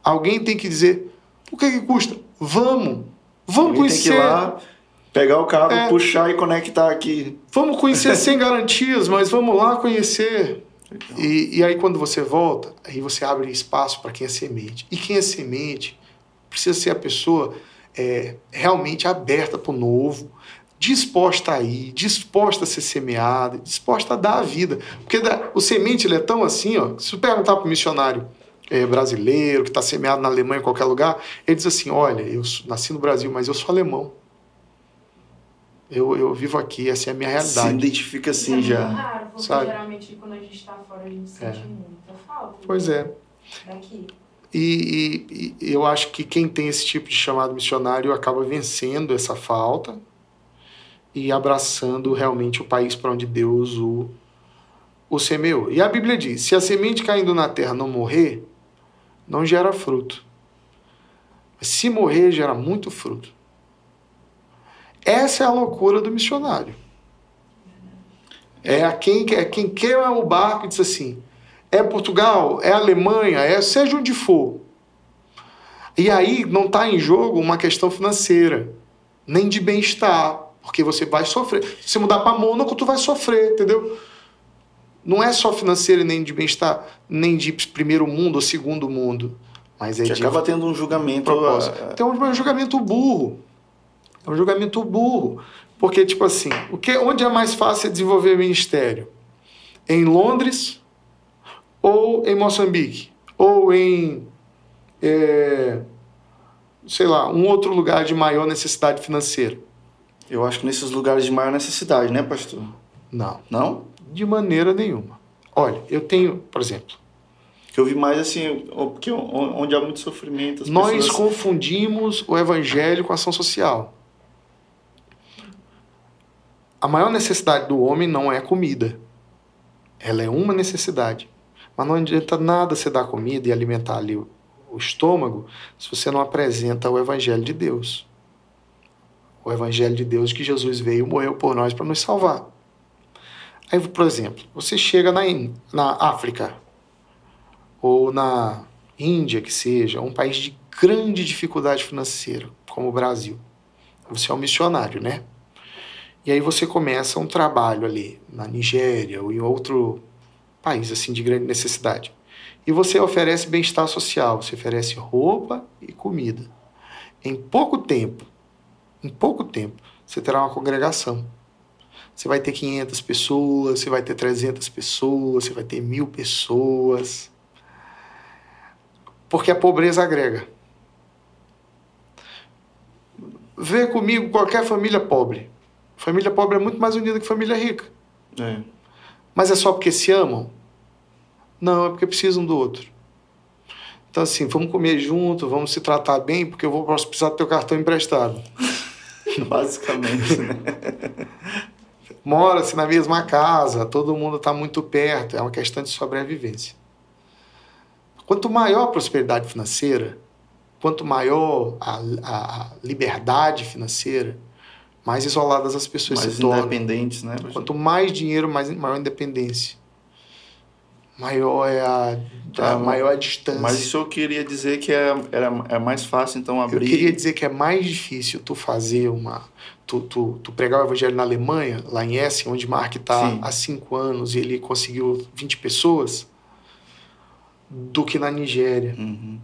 Alguém tem que dizer: o que, que custa? Vamos. Vamos Alguém tem que conhecer. ir lá, pegar o cabo, É. puxar e conectar aqui. Vamos conhecer sem garantias, mas vamos lá conhecer. E, e aí, quando você volta, aí você abre espaço para quem é semente. E quem é semente precisa ser a pessoa é, realmente aberta para o novo, disposta a ir, disposta a ser semeada, disposta a dar a vida. Porque o semente ele é tão assim, ó, se você perguntar para o missionário é, brasileiro que está semeado na Alemanha, em qualquer lugar, ele diz assim: Olha, eu nasci no Brasil, mas eu sou alemão. Eu, eu vivo aqui, essa é a minha Se realidade. identifica Isso assim é muito já. raro, porque sabe? geralmente quando a gente está fora a gente sente É. muita falta. Pois é. Daqui. E, e- e eu acho que quem tem esse tipo de chamado missionário acaba vencendo essa falta e abraçando realmente o país para onde Deus o, o semeou. E a Bíblia diz: se a semente caindo na terra não morrer, não gera fruto. Mas se morrer, gera muito fruto. Essa é a loucura do missionário. É a quem, é quem quer o barco e diz assim: é Portugal, é Alemanha, é seja onde for. E aí não está em jogo uma questão financeira, nem de bem-estar, porque você vai sofrer. Se você mudar para Mônaco, tu vai sofrer, entendeu? Não é só financeiro e nem de bem-estar, nem de primeiro mundo ou segundo mundo, Mas é Que de acaba tendo um julgamento. ah, Então é um julgamento burro. É um julgamento burro. Porque, tipo assim, o que, onde é mais fácil desenvolver ministério? Em Londres ou em Moçambique? Ou em, é, sei lá, um outro lugar de maior necessidade financeira? Eu acho que nesses lugares de maior necessidade, né, pastor? Não, Não? de maneira nenhuma. Olha, eu tenho, por exemplo, Que eu vi mais assim, porque onde há muito sofrimento, Nós pessoas... confundimos o evangelho com a ação social. A maior necessidade do homem não é comida. Ela é uma necessidade. Mas não adianta nada você dar comida e alimentar ali o estômago se você não apresenta o evangelho de Deus. O evangelho de Deus que Jesus veio e morreu por nós para nos salvar. Aí, por exemplo, você chega na, na África, ou na Índia, que seja, um país de grande dificuldade financeira, como o Brasil. Você é um missionário, né? E aí você começa um trabalho ali na Nigéria ou em outro país assim de grande necessidade. E você oferece bem-estar social, você oferece roupa e comida. Em pouco tempo, em pouco tempo, você terá uma congregação. Você vai ter 500 pessoas, você vai ter 300 pessoas, você vai ter mil pessoas. Porque a pobreza agrega. Vê comigo qualquer família pobre. Família pobre é muito mais unida que família rica. É. Mas é só porque se amam? Não, é porque precisam do outro. Então, assim, vamos comer junto, vamos se tratar bem, porque eu vou precisar do teu cartão emprestado. Basicamente, né? Mora-se na mesma casa, todo mundo está muito perto, é uma questão de sobrevivência. Quanto maior a prosperidade financeira, quanto maior a, a- liberdade financeira, mais isoladas as pessoas Mais se tornam. independentes, né? Quanto mais dinheiro, mais, maior a independência. Maior é a, a Tá, maior a distância. Mas isso eu queria dizer que é, era, é mais fácil, então, Eu abrir... queria dizer que é mais difícil tu fazer uma. Tu, tu, tu pregar o evangelho na Alemanha, lá em Essen, onde Mark está há cinco anos e ele conseguiu 20 pessoas, do que na Nigéria. Uhum.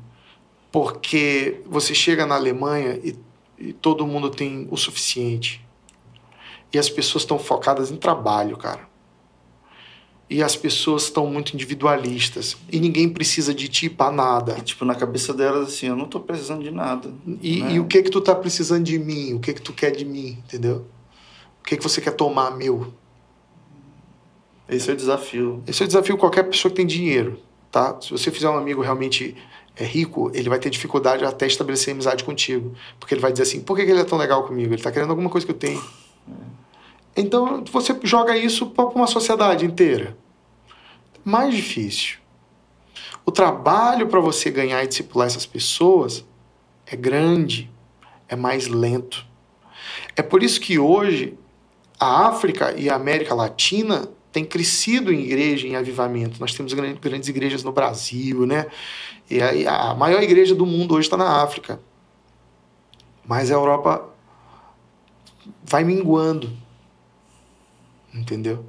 Porque você chega na Alemanha e, e todo mundo tem o suficiente. E as pessoas estão focadas em trabalho, cara. E as pessoas estão muito individualistas. E ninguém precisa de ti para nada. E, tipo, na cabeça delas, assim, eu não tô precisando de nada. E, né? e o que que tu tá precisando de mim? O que que tu quer de mim? Entendeu? O que que você quer tomar meu? Esse é o desafio. Esse é o desafio de qualquer pessoa que tem dinheiro, tá? Se você fizer um amigo realmente é, rico, ele vai ter dificuldade até estabelecer amizade contigo. Porque ele vai dizer assim, por que que ele é tão legal comigo? Ele tá querendo alguma coisa que eu tenho. Então, você joga isso para uma sociedade inteira. Mais difícil. O trabalho para você ganhar e discipular essas pessoas é grande, é mais lento. É por isso que hoje a África e a América Latina têm crescido em igreja, em avivamento. Nós temos gran- grandes igrejas no Brasil, né? E a maior igreja do mundo hoje está na África. Mas a Europa vai minguando. Entendeu?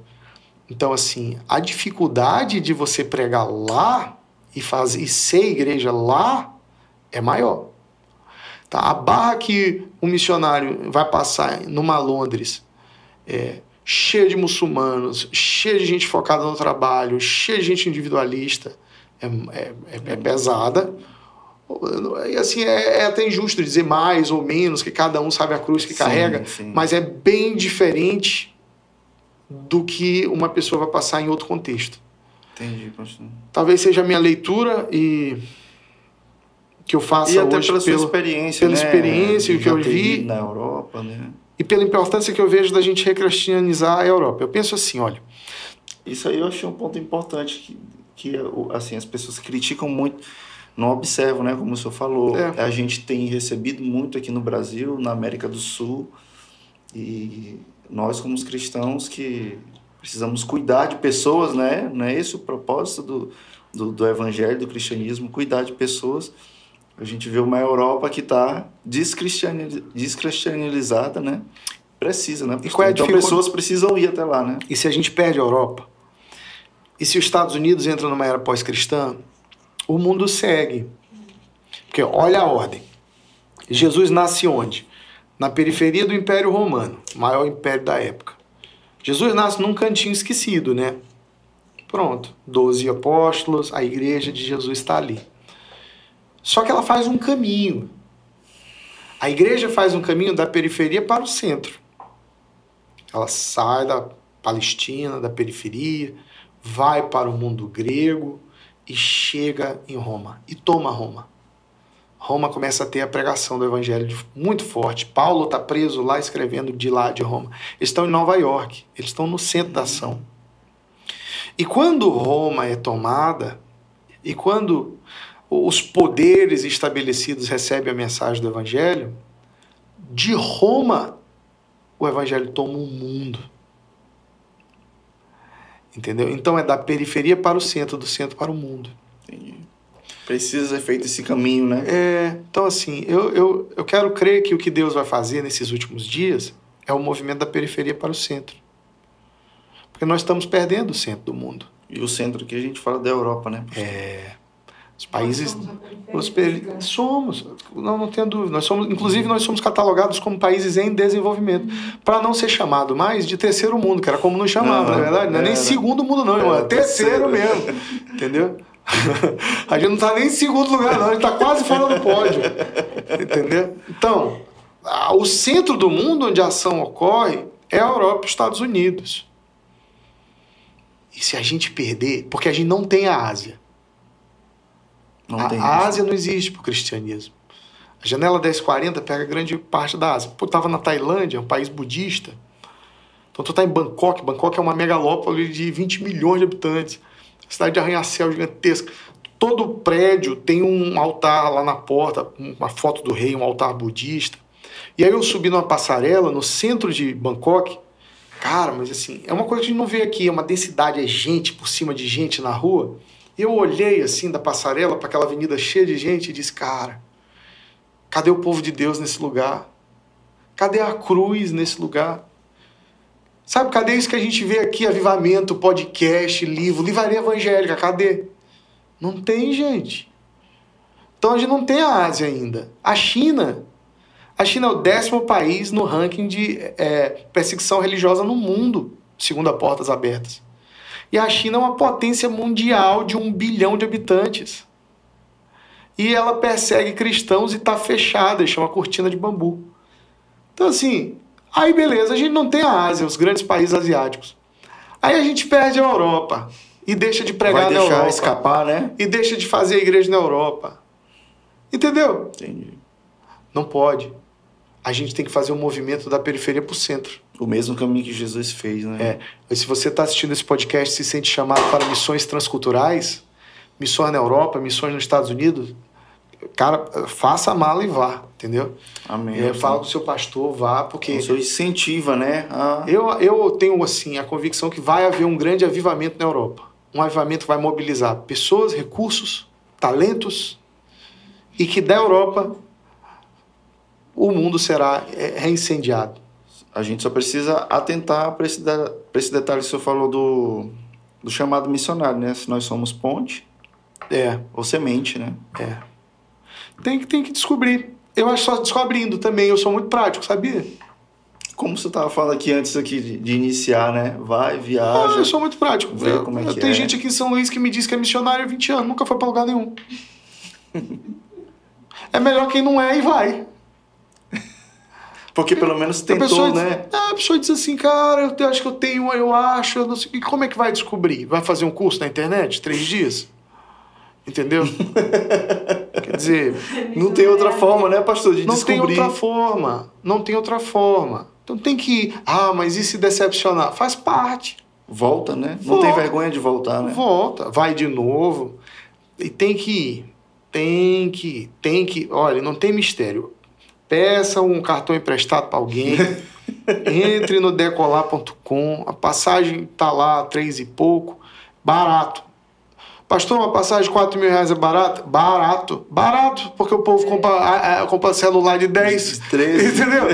Então, assim, a dificuldade de você pregar lá e, fazer, e ser igreja lá é maior. Tá? A barra que um missionário vai passar numa Londres é, cheia de muçulmanos, cheia de gente focada no trabalho, cheia de gente individualista, é, é, é- é pesada. E assim, é, é até injusto dizer mais ou menos, que cada um sabe a cruz que Sim, carrega, sim. mas é bem diferente do que uma pessoa vai passar em outro contexto. Entendi, pastor. Talvez seja a minha leitura e que eu faça E até hoje pela sua pelo- experiência, pela né? experiência e o que eu vi. Na Europa, né? e pela importância que eu vejo da gente recristianizar a Europa. Eu penso assim, olha, Isso aí eu achei um ponto importante que, que o- assim, as pessoas criticam muito, não observam, né? Como o senhor falou. É. A gente tem recebido muito aqui no Brasil, na América do Sul, e nós, como os cristãos, que precisamos cuidar de pessoas, né? Não é esse o propósito do, do, do evangelho, do cristianismo, cuidar de pessoas. A gente vê uma Europa que está descristianizada, né? Precisa, né? E qual é a então, dificu- pessoas precisam ir até lá, né? e se a gente perde a Europa? E se os Estados Unidos entram numa era pós-cristã? O mundo segue. Porque olha a ordem. Jesus nasce onde? Na periferia do Império Romano, maior império da época. Jesus nasce num cantinho esquecido, né? Pronto, doze apóstolos, a igreja de Jesus está ali. Só que ela faz um caminho. A igreja faz um caminho da periferia para o centro. Ela sai da Palestina, da periferia, vai para o mundo grego e chega em Roma e toma Roma. Roma começa a ter a pregação do evangelho muito forte. Paulo está preso lá escrevendo de lá de Roma. Eles estão em Nova York, eles estão no centro da ação. E quando Roma é tomada, e quando os poderes estabelecidos recebem a mensagem do evangelho, de Roma o evangelho toma o mundo. Entendeu? Então é da periferia para o centro, do centro para o mundo. Entendi. Precisa ser feito esse caminho, né? É, então, assim, eu, eu, eu quero crer que o que Deus vai fazer nesses últimos dias é o movimento da periferia para o centro. Porque nós estamos perdendo o centro do mundo. E o centro que a gente fala da Europa, né? É. Os países. Nós somos Os peri- somos, não, não tenho dúvida. Nós somos, inclusive, nós somos catalogados como países em desenvolvimento. Para não ser chamado mais de terceiro mundo, que era como nos chamava, Não, na verdade. Não é nem segundo mundo, não, irmão. É É, terceiro terceiro. mesmo. Entendeu? A gente não tá nem em segundo lugar, não. A gente tá quase fora do pódio. Entendeu? Então, a- o centro do mundo onde a ação ocorre é a Europa e os Estados Unidos. E se a gente perder, porque a gente não tem a Ásia. Não a, tem. a Ásia não existe para o cristianismo. A janela 1040 pega grande parte da Ásia. Pô, tava na Tailândia, um país budista. Então tu tá em Bangkok. Bangkok é uma megalópole de 20 milhões de habitantes. Cidade de arranha-céu gigantesca. Todo prédio tem um altar lá na porta, uma foto do rei, um altar budista. E aí eu subi numa passarela no centro de Bangkok. Cara, mas assim, é uma coisa que a gente não vê aqui, é uma densidade, é gente por cima de gente na rua. Eu olhei assim da passarela para aquela avenida cheia de gente e disse: Cara, cadê o povo de Deus nesse lugar? Cadê a cruz nesse lugar? Sabe, cadê isso que a gente vê aqui? Avivamento, podcast, livro, livraria evangélica, cadê? Não tem, gente. Então a gente não tem a Ásia ainda. A China. A China é o décimo país no ranking de é, perseguição religiosa no mundo, segundo a Portas Abertas. E a China é uma potência mundial de um bilhão de habitantes. E ela persegue cristãos e está fechada, chama cortina de bambu. Então, assim, aí beleza, a gente não tem a Ásia, os grandes países asiáticos. Aí a gente perde a Europa e deixa de pregar Vai na Europa. escapar, né? E deixa de fazer a igreja na Europa. Entendeu? Entendi. Não pode. A gente tem que fazer o movimento da periferia para o centro. O mesmo caminho que Jesus fez, né? É. E se você está assistindo esse podcast e se sente chamado para missões transculturais, missões na Europa, missões nos Estados Unidos, cara, faça a mala e vá, entendeu? Amém. É, fala com o seu pastor, vá, porque O senhor incentiva, né? A... eu, eu tenho assim a convicção que vai haver um grande avivamento na Europa. Um avivamento que vai mobilizar pessoas, recursos, talentos e que da Europa o mundo será é, reincendiado. A gente só precisa atentar para esse, esse detalhe que o senhor falou do, do chamado missionário, né? Se nós somos ponte É, ou semente, né? é. Tem que, tem que descobrir. Eu acho só descobrindo também. Eu sou muito prático, sabia? Como você estava falando aqui antes aqui de, de iniciar, né? Vai, Ah, viaja. eu sou muito prático. Vê Eu, como é que tenho é. gente aqui em São Luís que me diz que é missionário há 20 anos, nunca foi pra lugar nenhum. é melhor quem não é e vai. Porque pelo menos a tentou, pessoa diz, né? ah, a pessoa diz assim, cara, eu acho que eu tenho, eu acho, eu não sei. E como é que vai descobrir? Vai fazer um curso na internet? Três dias? Entendeu? Quer dizer, Não tem outra forma, né, pastor, de não tem descobrir. outra forma. Não tem outra forma. Então tem que. Ah, mas e se decepcionar? Faz parte. Volta, né? Não tem Volta. vergonha de voltar, né? Volta, vai de novo. E tem que ir. Tem que ir. Tem que. Olha, não tem mistério. Peça um cartão emprestado para alguém. entre no decolar.com. A passagem tá lá, três e pouco. Barato. Pastor, uma passagem de 4 mil reais é barata? Barato. Barato, porque o povo compra, a- a- compra celular de 10. 13. Entendeu?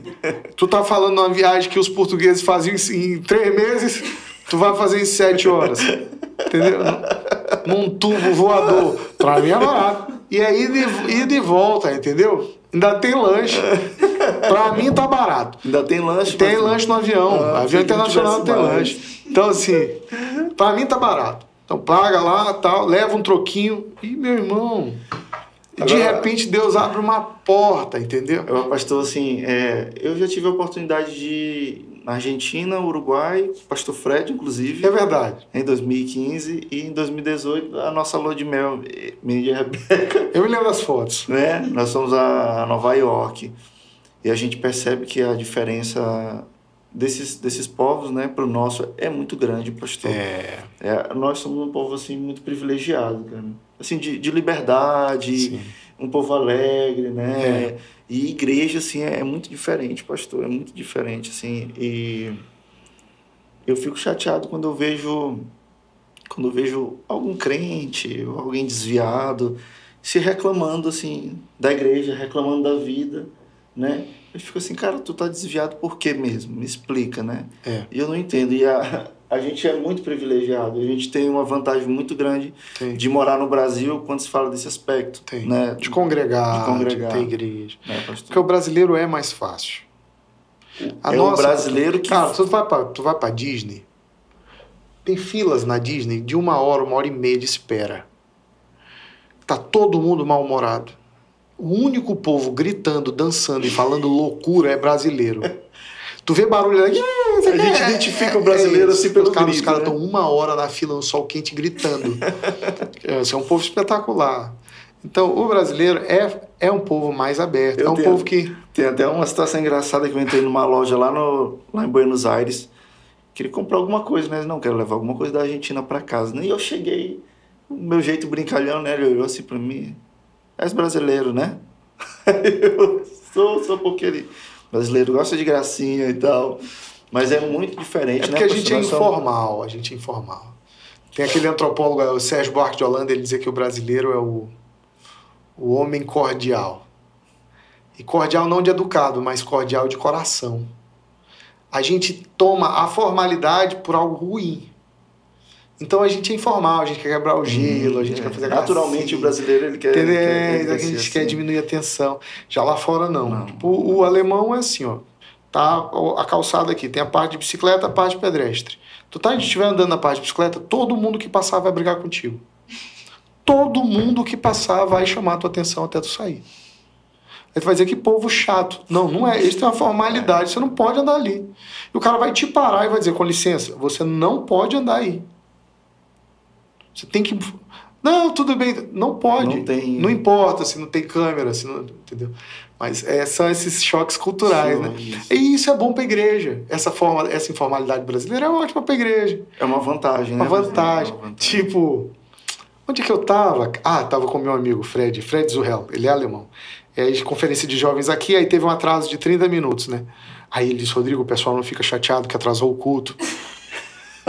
tu tá falando numa viagem que os portugueses faziam em, em três meses, tu vai fazer em sete horas. Entendeu? Num tubo voador. Pra mim é barato. E é ida e, ida e volta, entendeu? Ainda tem lanche. pra mim tá barato. Ainda tem lanche? Tem lanche no avião. Ah, avião internacional tem lanche. Então, assim, pra mim tá barato. Então paga lá, tal, leva um troquinho. E, meu irmão, de Agora- repente Deus abre uma porta, entendeu? Eu, pastor, assim, é, eu já tive a oportunidade de ir na Argentina, Uruguai, pastor Fred, inclusive, É verdade. em 2015, e em 2018, a nossa lua de mel, minha Rebeca, Eu me lembro das fotos. né? Nós fomos a Nova York, e a gente percebe que a diferença desses, desses povos, né, pro nosso é muito grande, pastor. É. É, nós somos um povo, assim, muito privilegiado, cara. Assim, de, de liberdade, Sim. um povo alegre, né? É. E igreja, assim, é, é muito diferente, pastor, é muito diferente, assim. E eu fico chateado quando eu vejo, quando eu vejo algum crente, ou alguém desviado, se reclamando, assim, da igreja, reclamando da vida, né? Eu fico assim, cara, tu tá desviado por quê mesmo? Me explica, né? É. E eu não entendo. E a, a gente é muito privilegiado, a gente tem uma vantagem muito grande Tem. de morar no Brasil quando se fala desse aspecto, Tem. né? De congregar, De congregar. ter igreja. né, pastor? Porque o brasileiro é mais fácil. A é nossa- o brasileiro que Cara, tu vai, pra, tu vai pra Disney, tem filas na Disney de uma hora, uma hora e meia de espera. Tá todo mundo mal-humorado. O único povo gritando, dançando e falando loucura é brasileiro. Tu vê barulho aqui. A gente identifica o brasileiro assim pelo os caras, Os caras né? estão uma hora na fila no sol quente gritando. É, Esse é um povo espetacular. Então, o brasileiro é, é um povo mais aberto. Eu é um tenho- povo que. Tem até uma situação engraçada que eu entrei numa loja lá, no, lá em Buenos Aires. Queria comprar alguma coisa, né? Não, quero levar alguma coisa da Argentina pra casa. né? E eu cheguei, o meu jeito brincalhão, né? Ele olhou assim pra mim. És brasileiro, né? eu sou, sou porque ele... Brasileiro gosta de gracinha e tal. Mas é muito diferente, É né? porque a gente é informal, a gente é informal. Tem aquele antropólogo, o Sérgio Buarque de Holanda, ele dizia que o brasileiro é o, o homem cordial. E cordial não de educado, mas cordial de coração. A gente toma a formalidade por algo ruim. Então a gente é informal, a gente quer quebrar o gelo, a gente É, quer fazer Naturalmente gracinha. o brasileiro ele quer. Entendeu? ele quer- ele a gente ser quer assim. diminuir a tensão. Já lá fora, não. Não. O, o alemão é assim, ó. Tá a calçada aqui, tem a parte de bicicleta, a parte pedestre. Tu tá, estiver andando na parte de bicicleta, todo mundo que passar vai brigar contigo. Todo mundo que passar vai chamar a tua atenção até tu sair. Aí tu vai dizer que povo chato. Não, não é. Eles têm uma formalidade, você não pode andar ali. E o cara vai te parar e vai dizer, com licença, você não pode andar aí. Você tem que. Não, tudo bem. Não pode. Não tem- Não importa se não tem câmera, se não. Entendeu? Mas é, são esses choques culturais, né? Isso. E isso é bom para a igreja. Essa, forma, essa informalidade brasileira é ótima para a igreja. É uma vantagem, Uma né? vantagem. É uma vantagem. Tipo, onde que eu tava? Ah, tava com meu amigo Fred, Fred Zurrell, ele é alemão. É de conferência de jovens aqui, aí teve um atraso de 30 minutos, né? Aí ele disse, Rodrigo, o pessoal não fica chateado que atrasou o culto.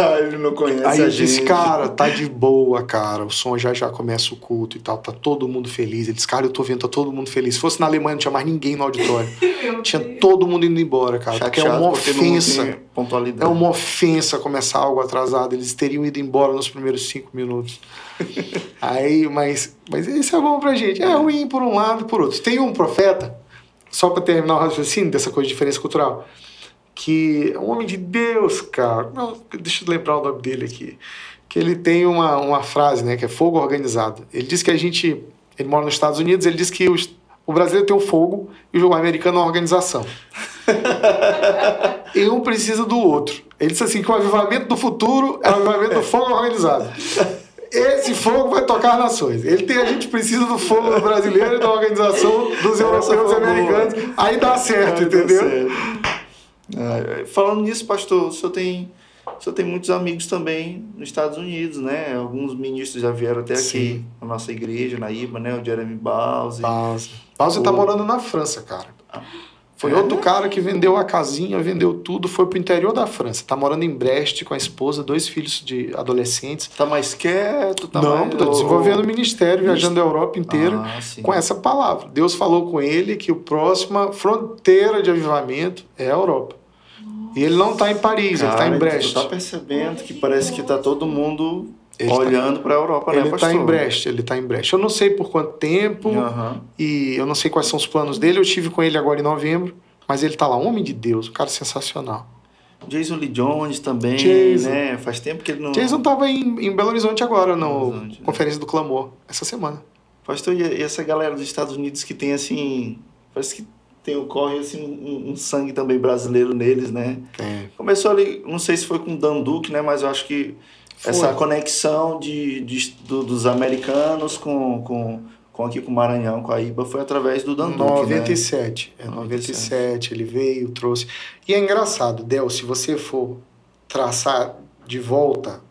Ah, ele não conhece Aí eu disse, gente. cara, tá de boa, cara. O som já já começa o culto e tal, tá todo mundo feliz. Ele disse, cara, eu tô vendo, tá todo mundo feliz. Se fosse na Alemanha, não tinha mais ninguém no auditório. Tinha todo mundo indo embora, cara. Porque é Chateado uma ofensa. É uma ofensa começar algo atrasado. Eles teriam ido embora nos primeiros cinco minutos. Aí, mas, mas isso é bom pra gente. É ruim por um lado e por outro. Tem um profeta, só pra terminar o raciocínio dessa coisa de diferença cultural, que é um homem de Deus, cara. Não, deixa eu lembrar o nome dele aqui. Que ele tem uma, uma frase, né, que é fogo organizado. Ele diz que a gente. Ele mora nos Estados Unidos, ele diz que os, o brasileiro tem o fogo e o americano é uma organização. e um precisa do outro. Ele disse assim que o avivamento do futuro é o avivamento do fogo organizado. Esse fogo vai tocar nações. Ele tem, a gente precisa do fogo do brasileiro e da organização dos europeus e americanos. Aí dá certo, deu entendeu? certo. Ah, falando nisso, pastor, o senhor tem, o senhor tem muitos amigos também nos Estados Unidos, né? Alguns ministros já vieram até aqui Sim. na nossa igreja, na IBA, né? O Jeremy Bowser. Pausa. Pausa tá morando na França, cara. Foi É? outro cara que vendeu a casinha, vendeu tudo, foi pro interior da França. Tá morando em Brest com a esposa, dois filhos de adolescentes. Tá mais quieto? Tá Não, mais... tá desenvolvendo o ministério, viajando a Europa inteira. Ah, com essa palavra. Deus falou com ele que a próxima fronteira de avivamento é a Europa. E ele não tá em Paris, ele tá em Brest. Tu tá percebendo que parece que tá todo mundo Ele tá- olhando pra Europa, né, Ele pastor? tá em Brest, ele tá em Brest. Eu não sei por quanto tempo Aham. e eu não sei quais são os planos dele. Eu estive com ele agora em novembro, mas ele tá lá, homem de Deus, um cara sensacional. Jason Lee Jones também, Jason. né? Faz tempo que ele não... Jason tava em, em Belo Horizonte agora, Horizonte, né? Conferência do Clamor, essa semana. Pastor, e essa galera dos Estados Unidos que tem, assim... Parece que tem, ocorre, assim, um, um sangue também brasileiro neles, né? É. Começou ali, não sei se foi com o Dan Duque, né? Mas eu acho que Foi. essa conexão de, de- do- dos americanos com, com, com aqui com o Maranhão, com a IBA, foi através do Dan Duque, né? 97. É, 97, ele veio, trouxe. E é engraçado, Del, se você for traçar de volta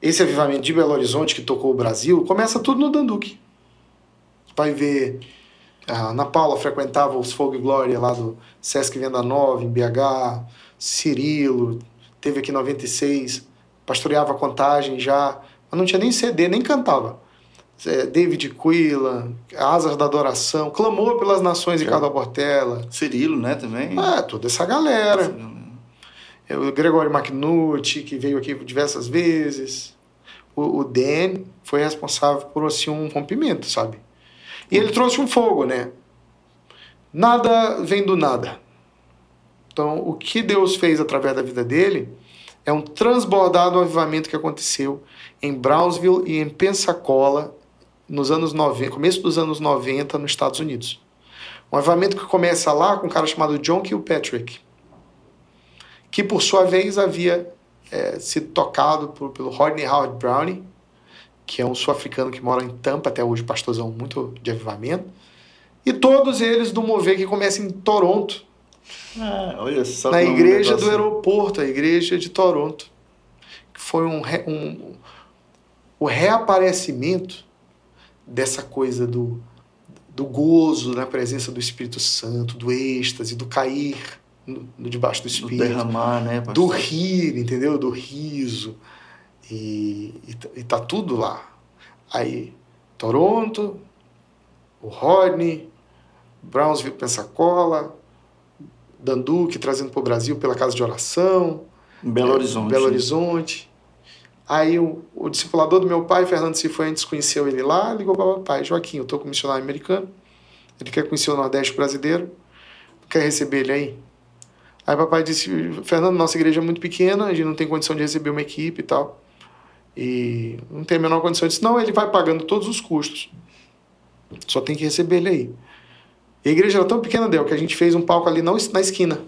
esse avivamento de Belo Horizonte que tocou o Brasil, começa tudo no Danduque. Vai ver. A Ana Paula frequentava os Fogo e Glória lá do Sesc Venda Nova, em BH. Cirilo, teve aqui em 96, pastoreava a contagem já, mas não tinha nem CD, nem cantava. É, David Quila, Asas da Adoração, clamou pelas nações É. Ricardo Portela. Cirilo, né, também. Ah, toda essa galera. É, O Gregório McNutt, que veio aqui diversas vezes. O, o Dan foi responsável por assim, um rompimento, sabe? E ele trouxe um fogo, né? Nada vem do nada. Então, o que Deus fez através da vida dele é um transbordado avivamento que aconteceu em Brownsville e em Pensacola nos anos 90, começo dos anos 90 nos Estados Unidos. Um avivamento que começa lá com um cara chamado John Kilpatrick, que por sua vez havia é, sido tocado por, pelo Rodney Howard Brownie, que é um sul-africano que mora em Tampa, até hoje pastorzão muito de avivamento, e todos eles do mover que começa em Toronto, Ah, olha só na um igreja do aeroporto, a igreja de Toronto, que foi um, um o reaparecimento dessa coisa do, do gozo na presença do Espírito Santo, do êxtase, do cair no, no debaixo do do Espírito, derramar, né, pastor? do rir, entendeu? Do riso. E, e, tá- e tá tudo lá. Aí, Toronto, o Rodney, Brownsville, Pensacola, Danduque trazendo para o Brasil pela casa de oração, Belo é, Horizonte. Belo Horizonte. Aí o, o discipulador do meu pai, Fernando Cifuentes, conheceu ele lá, ligou para o papai, Joaquim, eu estou com um missionário americano, ele quer conhecer o Nordeste brasileiro, quer receber ele aí? Aí o papai disse, Fernando, nossa igreja é muito pequena, a gente não tem condição de receber uma equipe e tal, e não tem a menor condição. Eu disse, não, ele vai pagando todos os custos, só tem que receber ele aí. E a igreja era tão pequena, Del, que a gente fez um palco ali na na esquina,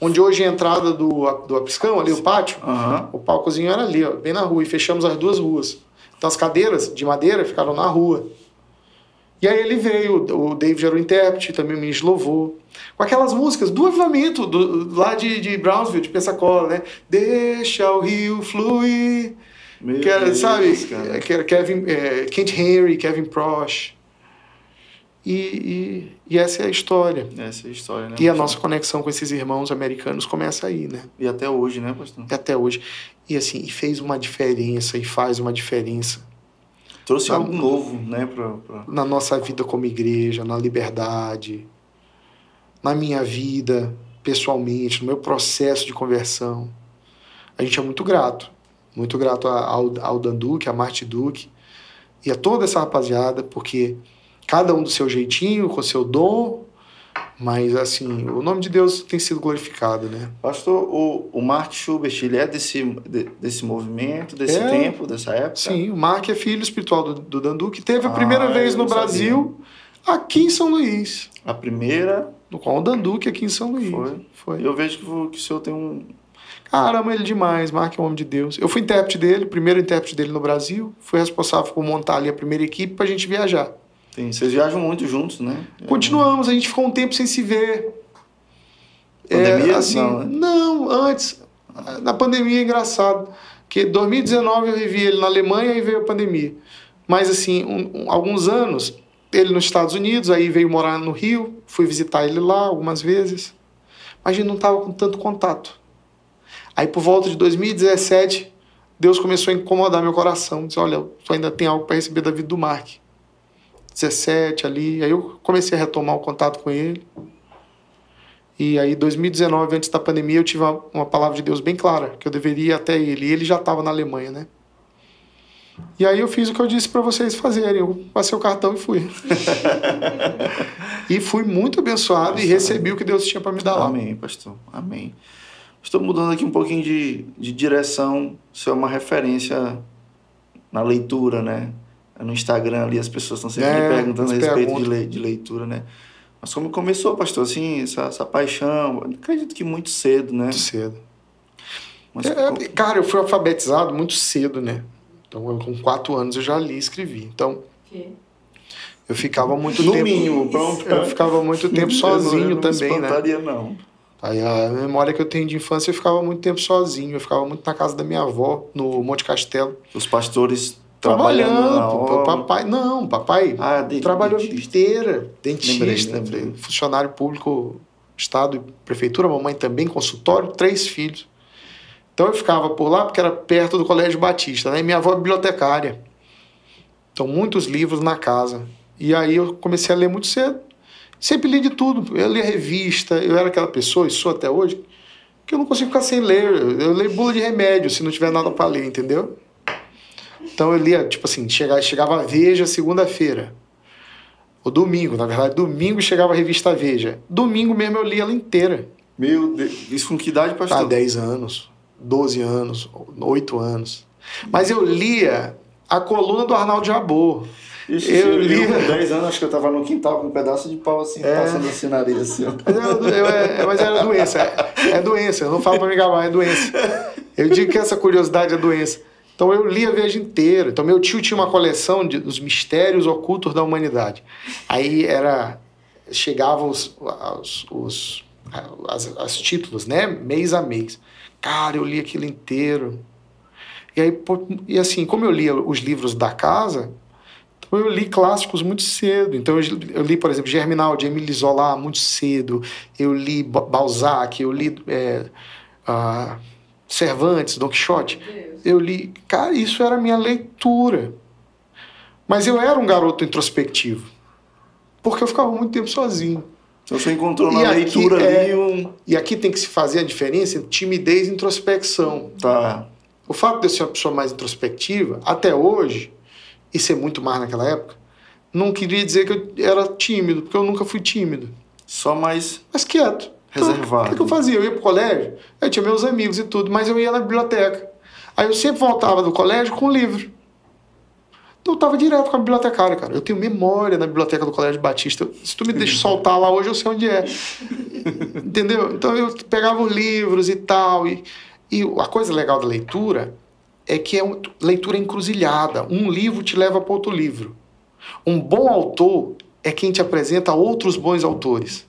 onde hoje é a entrada do, do Apiscão, ali o pátio, Aham. o palcozinho era ali, ó, bem na rua, e fechamos as duas ruas. Então as cadeiras de madeira ficaram na rua. E aí ele veio, o David era o intérprete, também o ministro louvor, com aquelas músicas do avivamento do, lá de, de Brownsville, de Pensacola, né? Deixa o rio fluir. Meu Que era, Deus, sabe, cara. que era Kevin, é, Kent Henry, Kevin Prosh. E, e, e essa é a história. Essa é a história, né? E a pastor? nossa conexão com esses irmãos americanos começa aí, né? E até hoje, né, pastor? até hoje. E assim, e fez uma diferença e faz uma diferença Trouxe Tá. algo novo, né, pra... pra... na nossa vida como igreja, na liberdade, na minha vida pessoalmente, no meu processo de conversão. A gente é muito grato, muito grato ao, ao Dan Duque, a Marty Duque e a toda essa rapaziada, porque cada um do seu jeitinho, com seu dom, mas assim, o nome de Deus tem sido glorificado, né? Pastor, o, o Mark Schubert, ele é desse, de- desse movimento, desse É. tempo, dessa época? Sim, o Mark é filho espiritual do, do Dandu, que teve a primeira Ah, vez no não sabia. Brasil, aqui em São Luís. A primeira, No qual o Danduque aqui em São Luís. Foi. Foi. eu vejo que, o- que o senhor tem um... Cara, amo ele demais. Mark é um homem de Deus. Eu fui intérprete dele, primeiro intérprete dele no Brasil. Fui responsável por montar ali a primeira equipe pra gente viajar. Tem, vocês viajam muito juntos, né? Continuamos, a gente ficou um tempo sem se ver. Pandemia? É, assim, Não, não, né? antes. Na pandemia é engraçado. Que 2019 eu revi ele na Alemanha e veio a pandemia. Mas assim, um- um- alguns anos, ele nos Estados Unidos, aí veio morar no Rio, fui visitar ele lá algumas vezes. Mas a gente não estava com tanto contato. Aí por volta de 2017, Deus começou a incomodar meu coração. Disse, olha, tu ainda tem algo para receber da vida do Mark. 17 ali. Aí eu comecei a retomar o contato com ele. E aí, 2019, antes da pandemia, eu tive uma, uma palavra de Deus bem clara, que eu deveria ir até ele. E ele já estava na Alemanha, né? E aí eu fiz o que eu disse para vocês fazerem. Eu passei o cartão e fui. e fui muito abençoado pastor, e recebi o que Deus tinha para me dar lá. Amém, pastor. Amém. Estou mudando aqui um pouquinho de, de direção. Isso é uma referência na leitura, né? No Instagram ali as pessoas estão sempre é, me perguntando a respeito de, le, de leitura, né? Mas como começou, pastor, assim, essa, essa paixão? Acredito que muito cedo, né? Muito cedo. Mas, é, cara, eu fui alfabetizado muito cedo, né? Então, eu, com quatro anos eu já li e escrevi. Então, que? eu ficava muito no tempo... mínimo, pronto. Eu ficava muito tempo sozinho eu não, eu não também, né? não. Aí a memória que eu tenho de infância, eu ficava muito tempo sozinho. Eu ficava muito na casa da minha avó, no Monte Castelo. Os pastores trabalhando, papai não papai ah, de, trabalhou a vida inteira. Dentista lembrei, lembrei. funcionário público estado e prefeitura mamãe também consultório três filhos. Então eu ficava por lá porque era perto do colégio batista né? E minha avó é bibliotecária. Então muitos livros na casa. E aí eu comecei a ler muito cedo sempre li de tudo eu lia revista eu era aquela pessoa e sou até hoje que eu não consigo ficar sem ler eu leio bula de remédio se não tiver nada para ler entendeu então eu lia, tipo assim, chegava, chegava a Veja segunda-feira. O domingo, na verdade, domingo chegava a revista Veja. Domingo mesmo eu lia ela inteira. Meu Deus, isso com que idade, pastor? Há 10 anos, 12 anos, 8 anos. Mas eu lia a coluna do Arnaldo Jabor. Ixi, eu li. Com 10 anos, acho que eu tava no quintal com um pedaço de pau assim, é. passando assim na nariz. Assim. Mas, eu, eu, é, mas era doença. É, é doença. Eu não falo pra me gabar, é doença. Eu digo que essa curiosidade é doença. Então eu li a viagem inteira. Então meu tio tinha uma coleção de, dos mistérios ocultos da humanidade. Aí era chegavam os, os, os as, as, títulos, né, mês a mês. Cara, eu li aquilo inteiro. E aí e assim, como eu lia os livros da casa, eu li clássicos muito cedo. Então eu, eu li, por exemplo, Germinal de Emile Zola muito cedo. Eu li Balzac, eu li é, uh, Cervantes, Don Quixote. Eu li, cara, isso era a minha leitura. Mas eu era um garoto introspectivo. Porque eu ficava muito tempo sozinho. Então você encontrou na e leitura aqui, ali é, um. E aqui tem que se fazer a diferença entre timidez e introspecção. Tá. O fato de eu ser uma pessoa mais introspectiva, até hoje, e ser muito mais naquela época, não queria dizer que eu era tímido, porque eu nunca fui tímido. Só mais. Mais quieto. Reservado. Então, o que eu fazia? Eu ia pro colégio, eu tinha meus amigos e tudo, mas eu ia na biblioteca. Aí eu sempre voltava do colégio com um livro. Então eu tava direto com a bibliotecária, cara. Eu tenho memória na biblioteca do Colégio Batista. Se tu me deixa soltar lá hoje, eu sei onde é. Entendeu? Então eu pegava os livros e tal. E, e a coisa legal da leitura é que é uma leitura encruzilhada. Um livro te leva para outro livro. Um bom autor é quem te apresenta outros bons autores.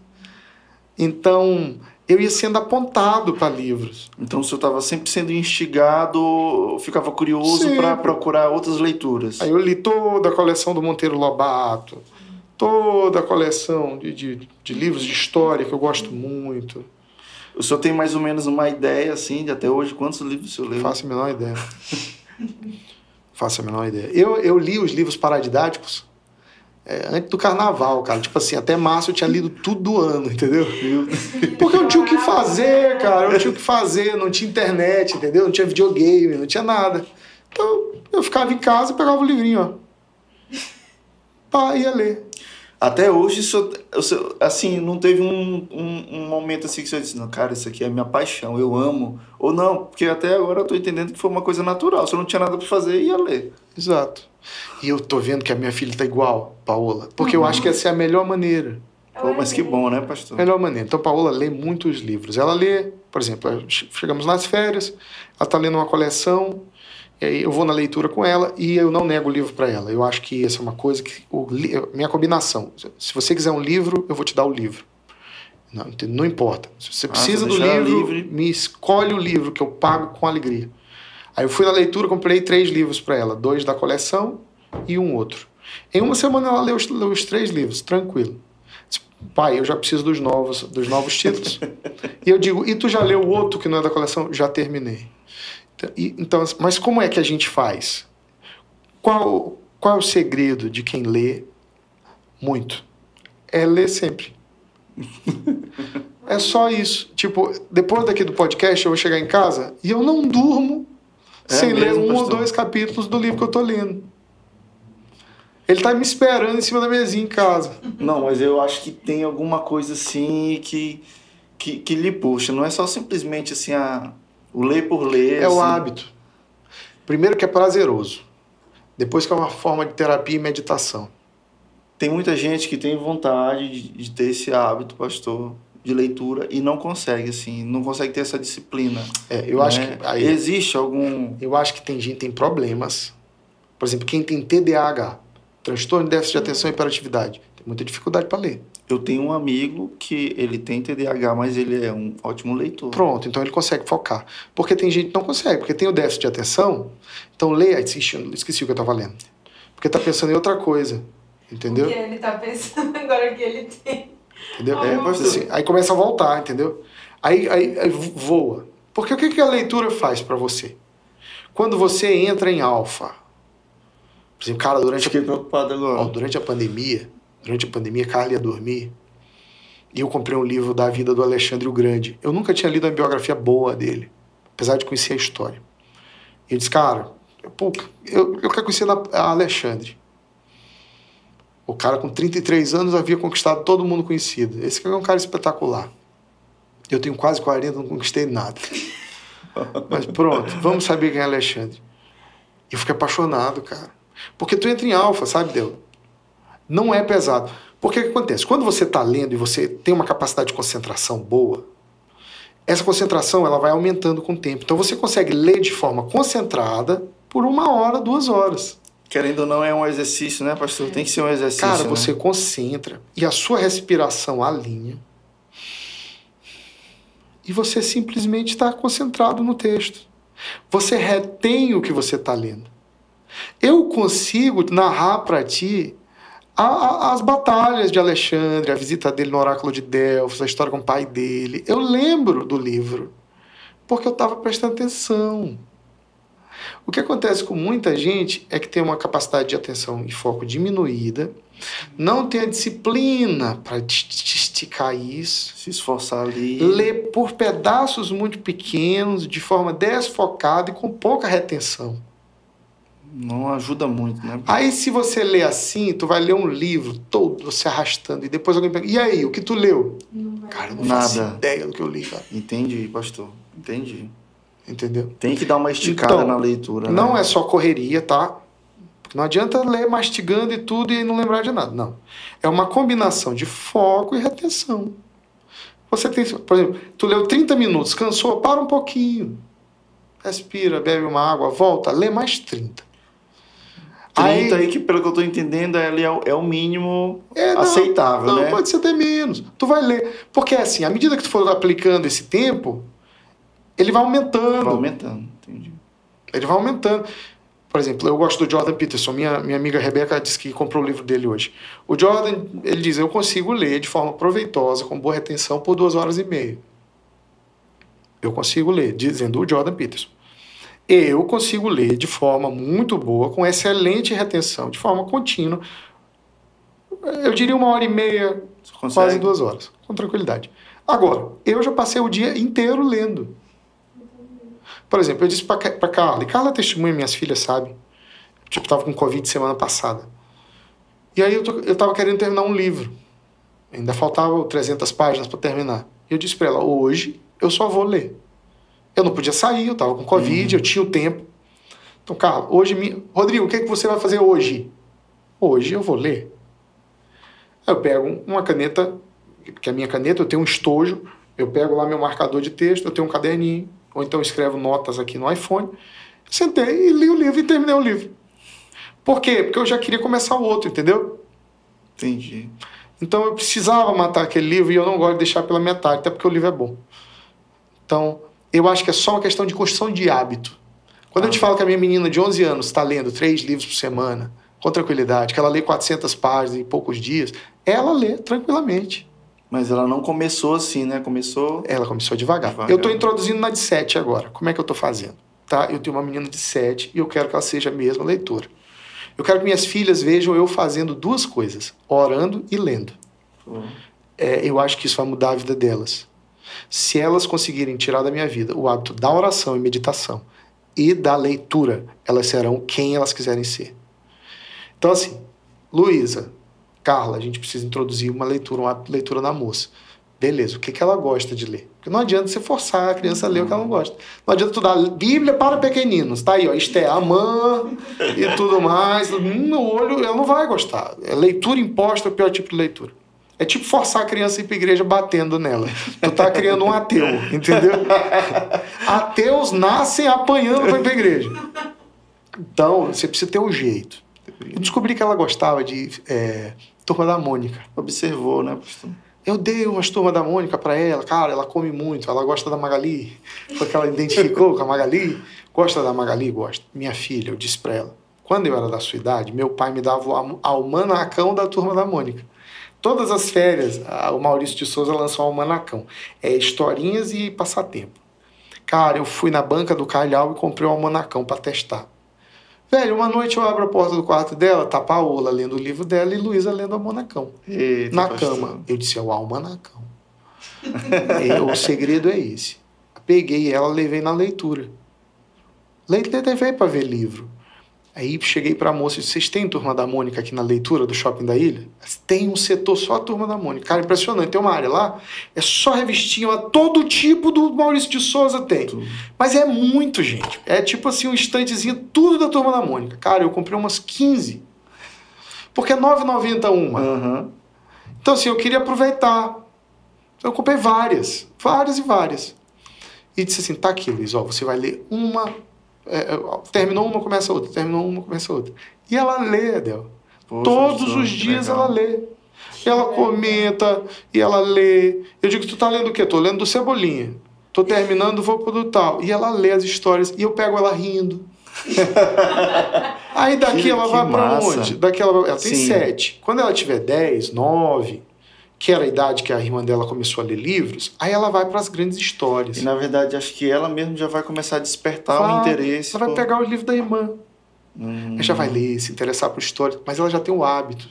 Então, eu ia sendo apontado para livros. Então, o senhor estava sempre sendo instigado, ficava curioso para procurar outras leituras. Aí eu li toda a coleção do Monteiro Lobato, toda a coleção de, de, de livros de história que eu gosto muito. O senhor tem mais ou menos uma ideia, assim, de até hoje, quantos livros o senhor leu? Faço a menor ideia. Faço a menor ideia. Eu, eu li os livros paradidáticos é, antes do carnaval, cara. Tipo assim, até março eu tinha lido tudo do ano, entendeu? Porque eu tinha o que fazer, cara. Eu tinha o que fazer, não tinha internet, entendeu? Não tinha videogame, não tinha nada. Então eu ficava em casa e pegava o livrinho, ó. Pá, ia ler. Até hoje, isso, assim, não teve um, um, um, momento assim que você disse, não, cara, isso aqui é minha paixão, eu amo. Ou não, porque até agora eu tô entendendo que foi uma coisa natural. Se eu não tinha nada para fazer, ia ler. Exato. E eu tô vendo que a minha filha tá igual, Paola. Porque uhum. eu acho que essa é a melhor maneira. Pô, mas que bom, né, pastor? Melhor maneira. Então, Paola lê muitos livros. Ela lê, por exemplo, chegamos nas férias, ela tá lendo uma coleção, eu vou na leitura com ela e eu não nego o livro para ela. Eu acho que essa é uma coisa que. O, minha combinação. Se você quiser um livro, eu vou te dar o livro. Não, não importa. Se você ah, precisa do livro, livre. me escolhe o livro que eu pago com alegria. Aí eu fui na leitura, comprei três livros para ela, dois da coleção e um outro. Em uma semana ela leu os, leu os três livros, tranquilo. Disse, Pai, eu já preciso dos novos, dos novos títulos. e eu digo, e tu já leu o outro que não é da coleção? Já terminei. Então, mas como é que a gente faz? Qual, qual é o segredo de quem lê muito? É ler sempre. É só isso. Tipo, depois daqui do podcast, eu vou chegar em casa e eu não durmo É sem ler mesmo, um ou pastor? dois capítulos do livro que eu tô lendo. Ele tá me esperando em cima da mesinha em casa. Não, mas eu acho que tem alguma coisa assim que, que, que lhe puxa. Não é só simplesmente assim a, o ler por ler. É o assim. hábito. Primeiro que é prazeroso. Depois que é uma forma de terapia e meditação. Tem muita gente que tem vontade de, de ter esse hábito, pastor, de leitura e não consegue, assim, não consegue ter essa disciplina. É, eu acho né? que aí, Existe algum. eu acho que tem gente que tem problemas. Por exemplo, quem tem TDAH, transtorno de déficit de atenção e hiperatividade, tem muita dificuldade para ler. Eu tenho um amigo que ele tem TDAH, mas ele é um ótimo leitor. Pronto, então ele consegue focar. Porque tem gente que não consegue, porque tem o déficit de atenção, então lê, esqueci o que eu estava lendo. Porque tá pensando em outra coisa, entendeu? Porque ele tá pensando agora que ele tem. Entendeu? É, pastor. Assim, aí começa a voltar, entendeu? Aí, aí, aí voa. Porque o que, que a leitura faz para você? Quando você entra em alfa, por exemplo, cara, durante Fiquei a, preocupado agora. ó, durante a pandemia, durante a pandemia, Carla ia dormir, e eu comprei um livro da vida do Alexandre o Grande. Eu nunca tinha lido uma biografia boa dele, apesar de conhecer a história. E eu disse, cara, eu, eu quero conhecer a a Alexandre. O cara com 33 anos havia conquistado todo mundo conhecido. Esse cara é um cara espetacular. Eu tenho quase 40, não conquistei nada. Mas pronto, vamos saber quem é Alexandre. Eu fiquei apaixonado, cara. Porque tu entra em alfa, sabe, Deus? Não é pesado. Porque o que acontece? Quando você está lendo e você tem uma capacidade de concentração boa, essa concentração ela vai aumentando com o tempo. Então você consegue ler de forma concentrada por uma hora, duas horas. Querendo ou não, é um exercício, né, pastor? Tem que ser um exercício. Cara, né? você concentra e a sua respiração alinha. E você simplesmente está concentrado no texto. Você retém o que você está lendo. Eu consigo narrar para ti a- a- as batalhas de Alexandre, a visita dele no oráculo de Delfos, a história com o pai dele. Eu lembro do livro, porque eu estava prestando atenção. O que acontece com muita gente é que tem uma capacidade de atenção e foco diminuída, não tem a disciplina para esticar isso, Se esforçar ali. lê por pedaços muito pequenos, de forma desfocada e com pouca retenção. Não ajuda muito, né? Aí, se você lê assim, tu vai ler um livro todo se arrastando e depois alguém pergunta: e aí, o que tu leu? Não. Cara, eu não faço Nada. ideia do que eu li, cara. Entendi, pastor. Entendi. Entendeu? Tem que dar uma esticada Então, na leitura. Não né? é só correria, tá? Não adianta ler mastigando e tudo e não lembrar de nada. Não. É uma combinação de foco e retenção. Você tem, por exemplo, tu leu 30 minutos, cansou, para um pouquinho. Respira, bebe uma água, volta, lê mais 30. 30 aí, que, pelo que eu tô entendendo, ele é, o- é o mínimo É, não, aceitável, não, né? pode ser até menos. Tu vai ler. Porque assim, à medida que tu for aplicando esse tempo, ele vai aumentando. Vai aumentando, entendi. Ele vai aumentando. Por exemplo, eu gosto do Jordan Peterson. Minha, minha amiga Rebeca disse que comprou o livro dele hoje. O Jordan, ele diz: Eu consigo ler de forma proveitosa, com boa retenção, por duas horas e meia. Eu consigo ler, dizendo o Jordan Peterson. Eu consigo ler de forma muito boa, com excelente retenção, de forma contínua. Eu diria uma hora e meia, quase duas horas, com tranquilidade. Agora, eu já passei o dia inteiro lendo. Por exemplo, eu disse para Carla, e Carla testemunha, minhas filhas sabem. Tipo, estava com Covid semana passada. E aí eu, tô, eu tava querendo terminar um livro. Ainda faltavam 300 páginas para terminar. E eu disse para ela, hoje eu só vou ler. Eu não podia sair, eu estava com Covid, eu tinha o tempo. Então, Carla, hoje... Me... Rodrigo, o que, é que você vai fazer hoje? Hoje eu vou ler. Eu pego uma caneta, que a minha caneta eu tenho um estojo, eu pego lá meu marcador de texto, eu tenho um caderninho, ou então eu escrevo notas aqui no iPhone. Sentei e li o livro e terminei o livro. Por quê? Porque eu já queria começar o outro, entendeu? Entendi. Então eu precisava matar aquele livro e eu não gosto de deixar pela metade, até porque o livro é bom. Então, eu acho que é só uma questão de construção de hábito. Quando eu te falo que a minha menina de 11 anos está lendo três livros por semana, com tranquilidade, que ela lê 400 páginas em poucos dias, ela lê tranquilamente. Mas ela não começou assim, né? Começou. Ela começou devagar. Devagar. Eu estou introduzindo na de 7 agora. Como é que eu estou fazendo? Tá? Eu tenho uma menina de 7 e eu quero que ela seja mesmo leitora. Eu quero que minhas filhas vejam eu fazendo duas coisas: orando e lendo. Pô, É, eu acho que isso vai mudar a vida delas. Se elas conseguirem tirar da minha vida o hábito da oração e meditação e da leitura, elas serão quem elas quiserem ser. Então, assim, Luísa, Carla, a gente precisa introduzir uma leitura, uma leitura na moça. Beleza, o que, que ela gosta de ler? Porque não adianta você forçar a criança a ler o que ela não gosta. Não adianta tu dar Bíblia para pequeninos. Tá aí, ó, isto é Amã e tudo mais. No olho, ela não vai gostar. É leitura imposta é o pior tipo de leitura. É tipo forçar a criança a ir pra igreja batendo nela. Tu tá criando um ateu, entendeu? Ateus nascem apanhando pra ir pra igreja. Então, você precisa ter um jeito. Eu descobri que ela gostava de é, Turma da Mônica. Observou, né, pastor? Eu dei umas turmas da Mônica para ela, cara, ela come muito, ela gosta da Magali, porque ela identificou com a Magali. Gosta da Magali? Gosta. Minha filha, eu disse para ela, quando eu era da sua idade, meu pai me dava o almanacão da turma da Mônica. Todas as férias, o Maurício de Souza lançou um almanacão. É historinhas e passatempo. Cara, eu fui na banca do Calhau e comprei um almanacão para testar. Velho, uma noite eu abro a porta do quarto dela, tá Paola lendo o livro dela e Luísa lendo a Monacão. Eita, na pastor. cama. Eu disse, é o almanacão. é, o segredo é esse. Peguei ela, levei na leitura. Levei para ver livro. Aí cheguei para a moça e disse: Vocês têm turma da Mônica aqui na leitura do shopping da ilha? Tem um setor só a turma da Mônica. Cara, impressionante. Tem uma área lá, é só revistinha, todo tipo do Maurício de Souza tem. Tudo. Mas é muito, gente. É tipo assim, um estantezinho, tudo da turma da Mônica. Cara, eu comprei umas 15. Porque é 9,90 uma. Uhum. Então, assim, eu queria aproveitar. Eu comprei várias, várias e várias. E disse assim: tá aqui, Luiz, ó, você vai ler uma é, terminou uma, começa outra, terminou uma, começa outra. E ela lê, Adel. Poxa, Todos os dias legal. ela lê. Ela comenta, e ela lê. Eu digo, tu tá lendo o quê? Tô lendo do Cebolinha. Tô terminando, vou pro do tal. E ela lê as histórias, e eu pego ela rindo. Aí daqui que, ela vai para onde? Daqui ela, ela tem Sim. sete. Quando ela tiver dez, nove, que era a idade que a irmã dela começou a ler livros, aí ela vai para as grandes histórias. E na verdade, acho que ela mesmo já vai começar a despertar vai, o interesse. Ela vai pegar o livro da irmã. Hum. Ela já vai ler, se interessar por história, mas ela já tem o hábito.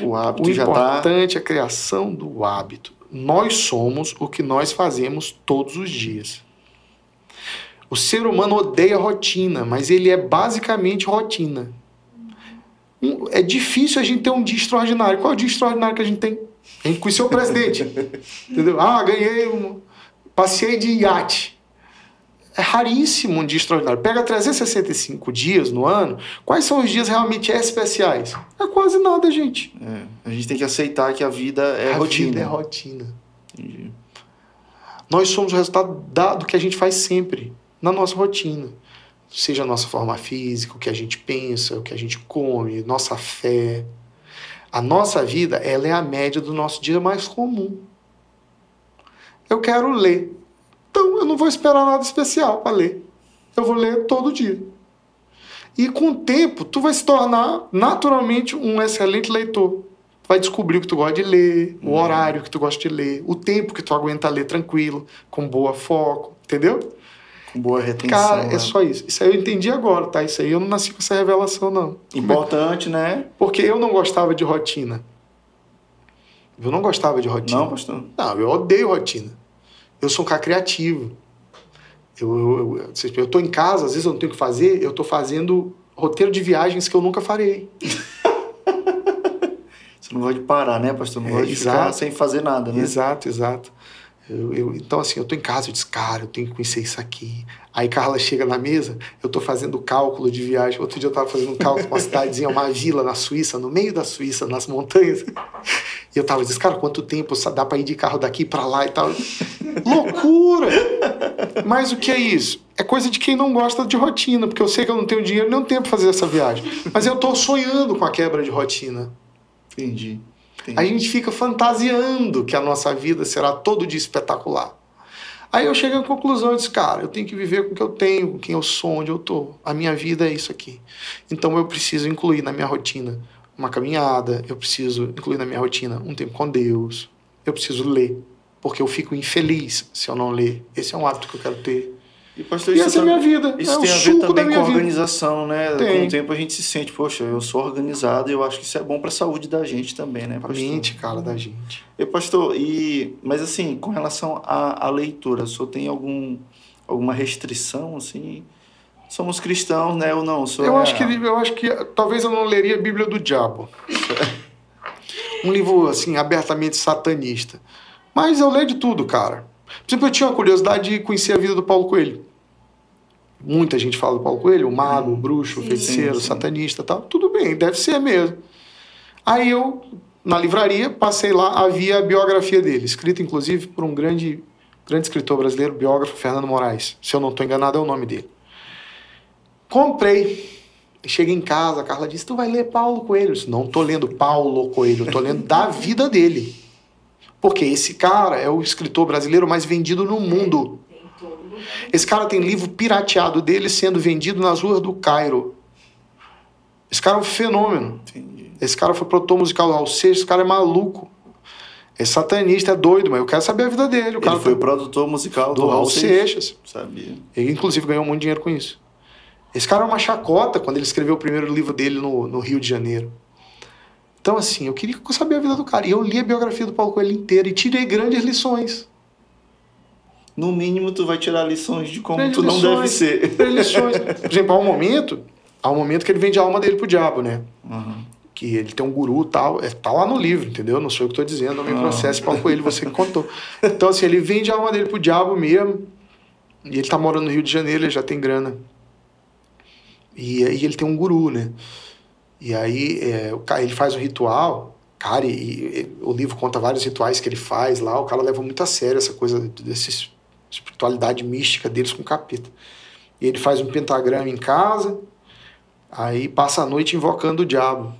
O hábito o já tá importante tá... é a criação do hábito. Nós somos o que nós fazemos todos os dias. O ser humano odeia rotina, mas ele é basicamente rotina. É difícil a gente ter um dia extraordinário. Qual é o dia extraordinário que a gente tem? A gente conheceu o presidente. entendeu? Ah, ganhei um. Passei de iate. É raríssimo um dia extraordinário. Pega 365 dias no ano, quais são os dias realmente especiais? É quase nada, gente. É, a gente tem que aceitar que a vida é a rotina. A vida é rotina. Entendi. Nós somos o resultado do que a gente faz sempre, na nossa rotina. Seja a nossa forma física, o que a gente pensa, o que a gente come, nossa fé, a nossa vida, ela é a média do nosso dia mais comum. Eu quero ler. Então, eu não vou esperar nada especial para ler. Eu vou ler todo dia. E com o tempo, tu vai se tornar naturalmente um excelente leitor. Tu vai descobrir o que tu gosta de ler, o uhum. horário que tu gosta de ler, o tempo que tu aguenta ler tranquilo, com boa foco, entendeu? Boa retenção. Cara, é né? é só isso. Isso aí eu entendi agora, tá? Isso aí eu não nasci com essa revelação, não. Importante, né? Porque eu não gostava de rotina. Eu não gostava de rotina. Não, pastor? Não, eu odeio rotina. Eu sou um cara criativo. Eu, eu, eu, eu tô em casa, às vezes eu não tenho o que fazer, eu tô fazendo roteiro de viagens que eu nunca farei. Você não gosta de parar, né, pastor? Não é, gosta de ficar sem fazer nada, né? Exato, exato. Eu, eu, então, assim, eu tô em casa, eu disse, cara, eu tenho que conhecer isso aqui. Aí Carla chega na mesa, eu tô fazendo cálculo de viagem. Outro dia eu tava fazendo um cálculo uma cidadezinha, uma vila na Suíça, no meio da Suíça, nas montanhas. E eu tava dizendo, cara, quanto tempo dá para ir de carro daqui para lá e tal. Loucura! Mas o que é isso? É coisa de quem não gosta de rotina, porque eu sei que eu não tenho dinheiro nem tempo para fazer essa viagem. Mas eu tô sonhando com a quebra de rotina. Entendi. Entendi. A gente fica fantasiando que a nossa vida será todo dia espetacular. Aí eu cheguei à conclusão e disse, cara, eu tenho que viver com o que eu tenho, com quem eu sou, onde eu estou. A minha vida é isso aqui. Então eu preciso incluir na minha rotina uma caminhada, eu preciso incluir na minha rotina um tempo com Deus, eu preciso ler, porque eu fico infeliz se eu não ler. Esse é um hábito que eu quero ter. E, pastor, E isso essa é a minha também- vida. Isso é tem a ver também minha com vida. organização, né? Tem. Com o tempo a gente se sente, poxa, eu sou organizado e eu acho que isso é bom para a saúde da gente também, né, A pastor? mente, cara, da gente. E, pastor, e, mas assim, com relação à, à leitura, o senhor tem algum, alguma restrição, assim? Somos cristãos, né, ou não? Eu é- acho, que, eu acho que talvez eu não leria a Bíblia do Diabo. um livro, assim, abertamente satanista. Mas eu leio de tudo, cara. Por exemplo, eu tinha uma curiosidade de conhecer a vida do Paulo Coelho. Muita gente fala do Paulo Coelho, o mago, o bruxo, o feiticeiro, Sim, o sim. satanista e tal. Tudo bem, deve ser mesmo. Aí eu, na livraria, passei lá, havia a biografia dele, escrita inclusive por um grande, grande escritor brasileiro, biógrafo, Fernando Moraes. Se eu não estou enganado, é o nome dele. Comprei. Cheguei em casa, a Carla disse: Tu vai ler Paulo Coelho? Eu disse, não tô lendo Paulo Coelho, tô lendo da vida dele. Porque esse cara é o escritor brasileiro mais vendido no mundo. Esse cara tem livro pirateado dele sendo vendido nas ruas do Cairo. Esse cara é um fenômeno. Esse cara foi produtor musical do Seixas, esse cara é maluco. É satanista, é doido, mas eu quero saber a vida dele. O cara Ele foi tá- produtor musical do, do Raul Seixas. Sabia. Ele, inclusive, ganhou muito dinheiro com isso. Esse cara é uma chacota quando ele escreveu o primeiro livro dele no, no Rio de Janeiro. Então, assim, eu queria saber a vida do cara. E eu li a biografia do Paulo Coelho inteira e tirei grandes lições. No mínimo, tu vai tirar lições de como Grandes tu não deve lições. ser. Lições. Por exemplo, há um momento, há um momento que ele vende a alma dele pro diabo, né? Uhum. que ele tem um guru e tal, é, tá lá no livro, entendeu? Não sou eu que estou dizendo, não me Ah. processe, Paulo Coelho, você que contou. Então, assim, ele vende a alma dele pro diabo mesmo, e ele tá morando no Rio de Janeiro, ele já tem grana. E aí ele tem um guru, né? E aí é, ele faz um ritual, cara, e, e o livro conta vários rituais que ele faz lá, o cara leva muito a sério essa coisa dessa espiritualidade mística deles com o capeta. E ele faz um pentagrama em casa, aí passa a noite invocando o diabo.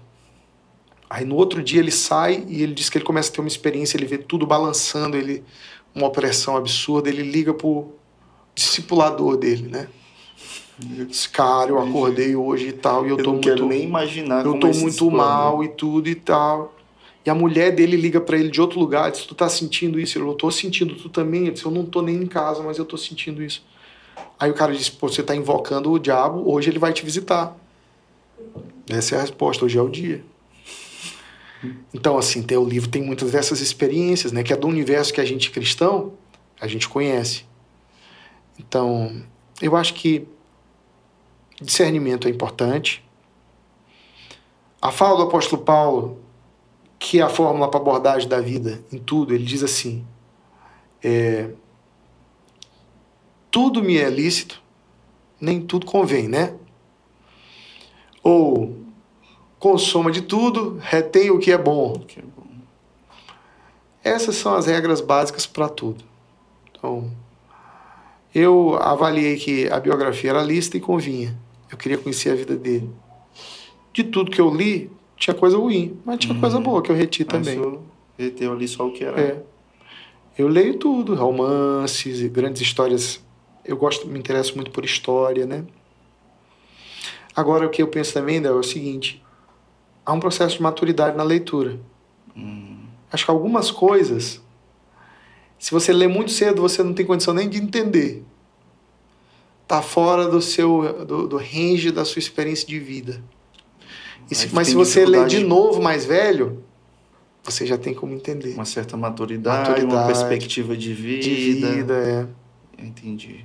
Aí no outro dia ele sai e ele diz que ele começa a ter uma experiência, ele vê tudo balançando, ele uma opressão absurda, ele liga pro discipulador dele, né? Diz, cara, eu acordei hoje e tal, e eu, Eu tô não quero muito nem imaginar eu tô é muito mal e tudo e tal. E a mulher dele liga pra ele de outro lugar, diz, tu tá sentindo isso? Ele, eu tô sentindo, tu também? Ele disse, eu não tô nem em casa, mas eu tô sentindo isso. Aí o cara disse, pô, você tá invocando o diabo, hoje ele vai te visitar. Essa é a resposta, hoje é o dia. Então, assim, tem, o livro tem muitas dessas experiências, né? Que é do universo que a gente cristão, a gente conhece. Então, eu acho que discernimento é importante. A fala do apóstolo Paulo, que é a fórmula para abordagem da vida em tudo, ele diz assim: é, tudo me é lícito, nem tudo convém, né? Ou consoma de tudo, retém o que é bom. Que bom. Essas são as regras básicas para tudo. Então, eu avaliei que a biografia era lícita e convinha. Eu queria conhecer a vida dele. De tudo que eu li, tinha coisa ruim, mas tinha Uhum. coisa boa que eu reti Mas também. eu reteu ali só o que era. É. Eu leio tudo, romances e grandes histórias. Eu gosto, me interesso muito por história, né? Agora o que eu penso também, Del, é o seguinte: há um processo de maturidade na leitura. Hum, Acho que algumas coisas, se você lê muito cedo, você não tem condição nem de entender. Tá fora do seu do, do range da sua experiência de vida. E se- mas se você lê dificuldade. de novo, mais velho, você já tem como entender. uma certa maturidade, uma Maturidade, perspectiva de vida. De vida, é. Entendi.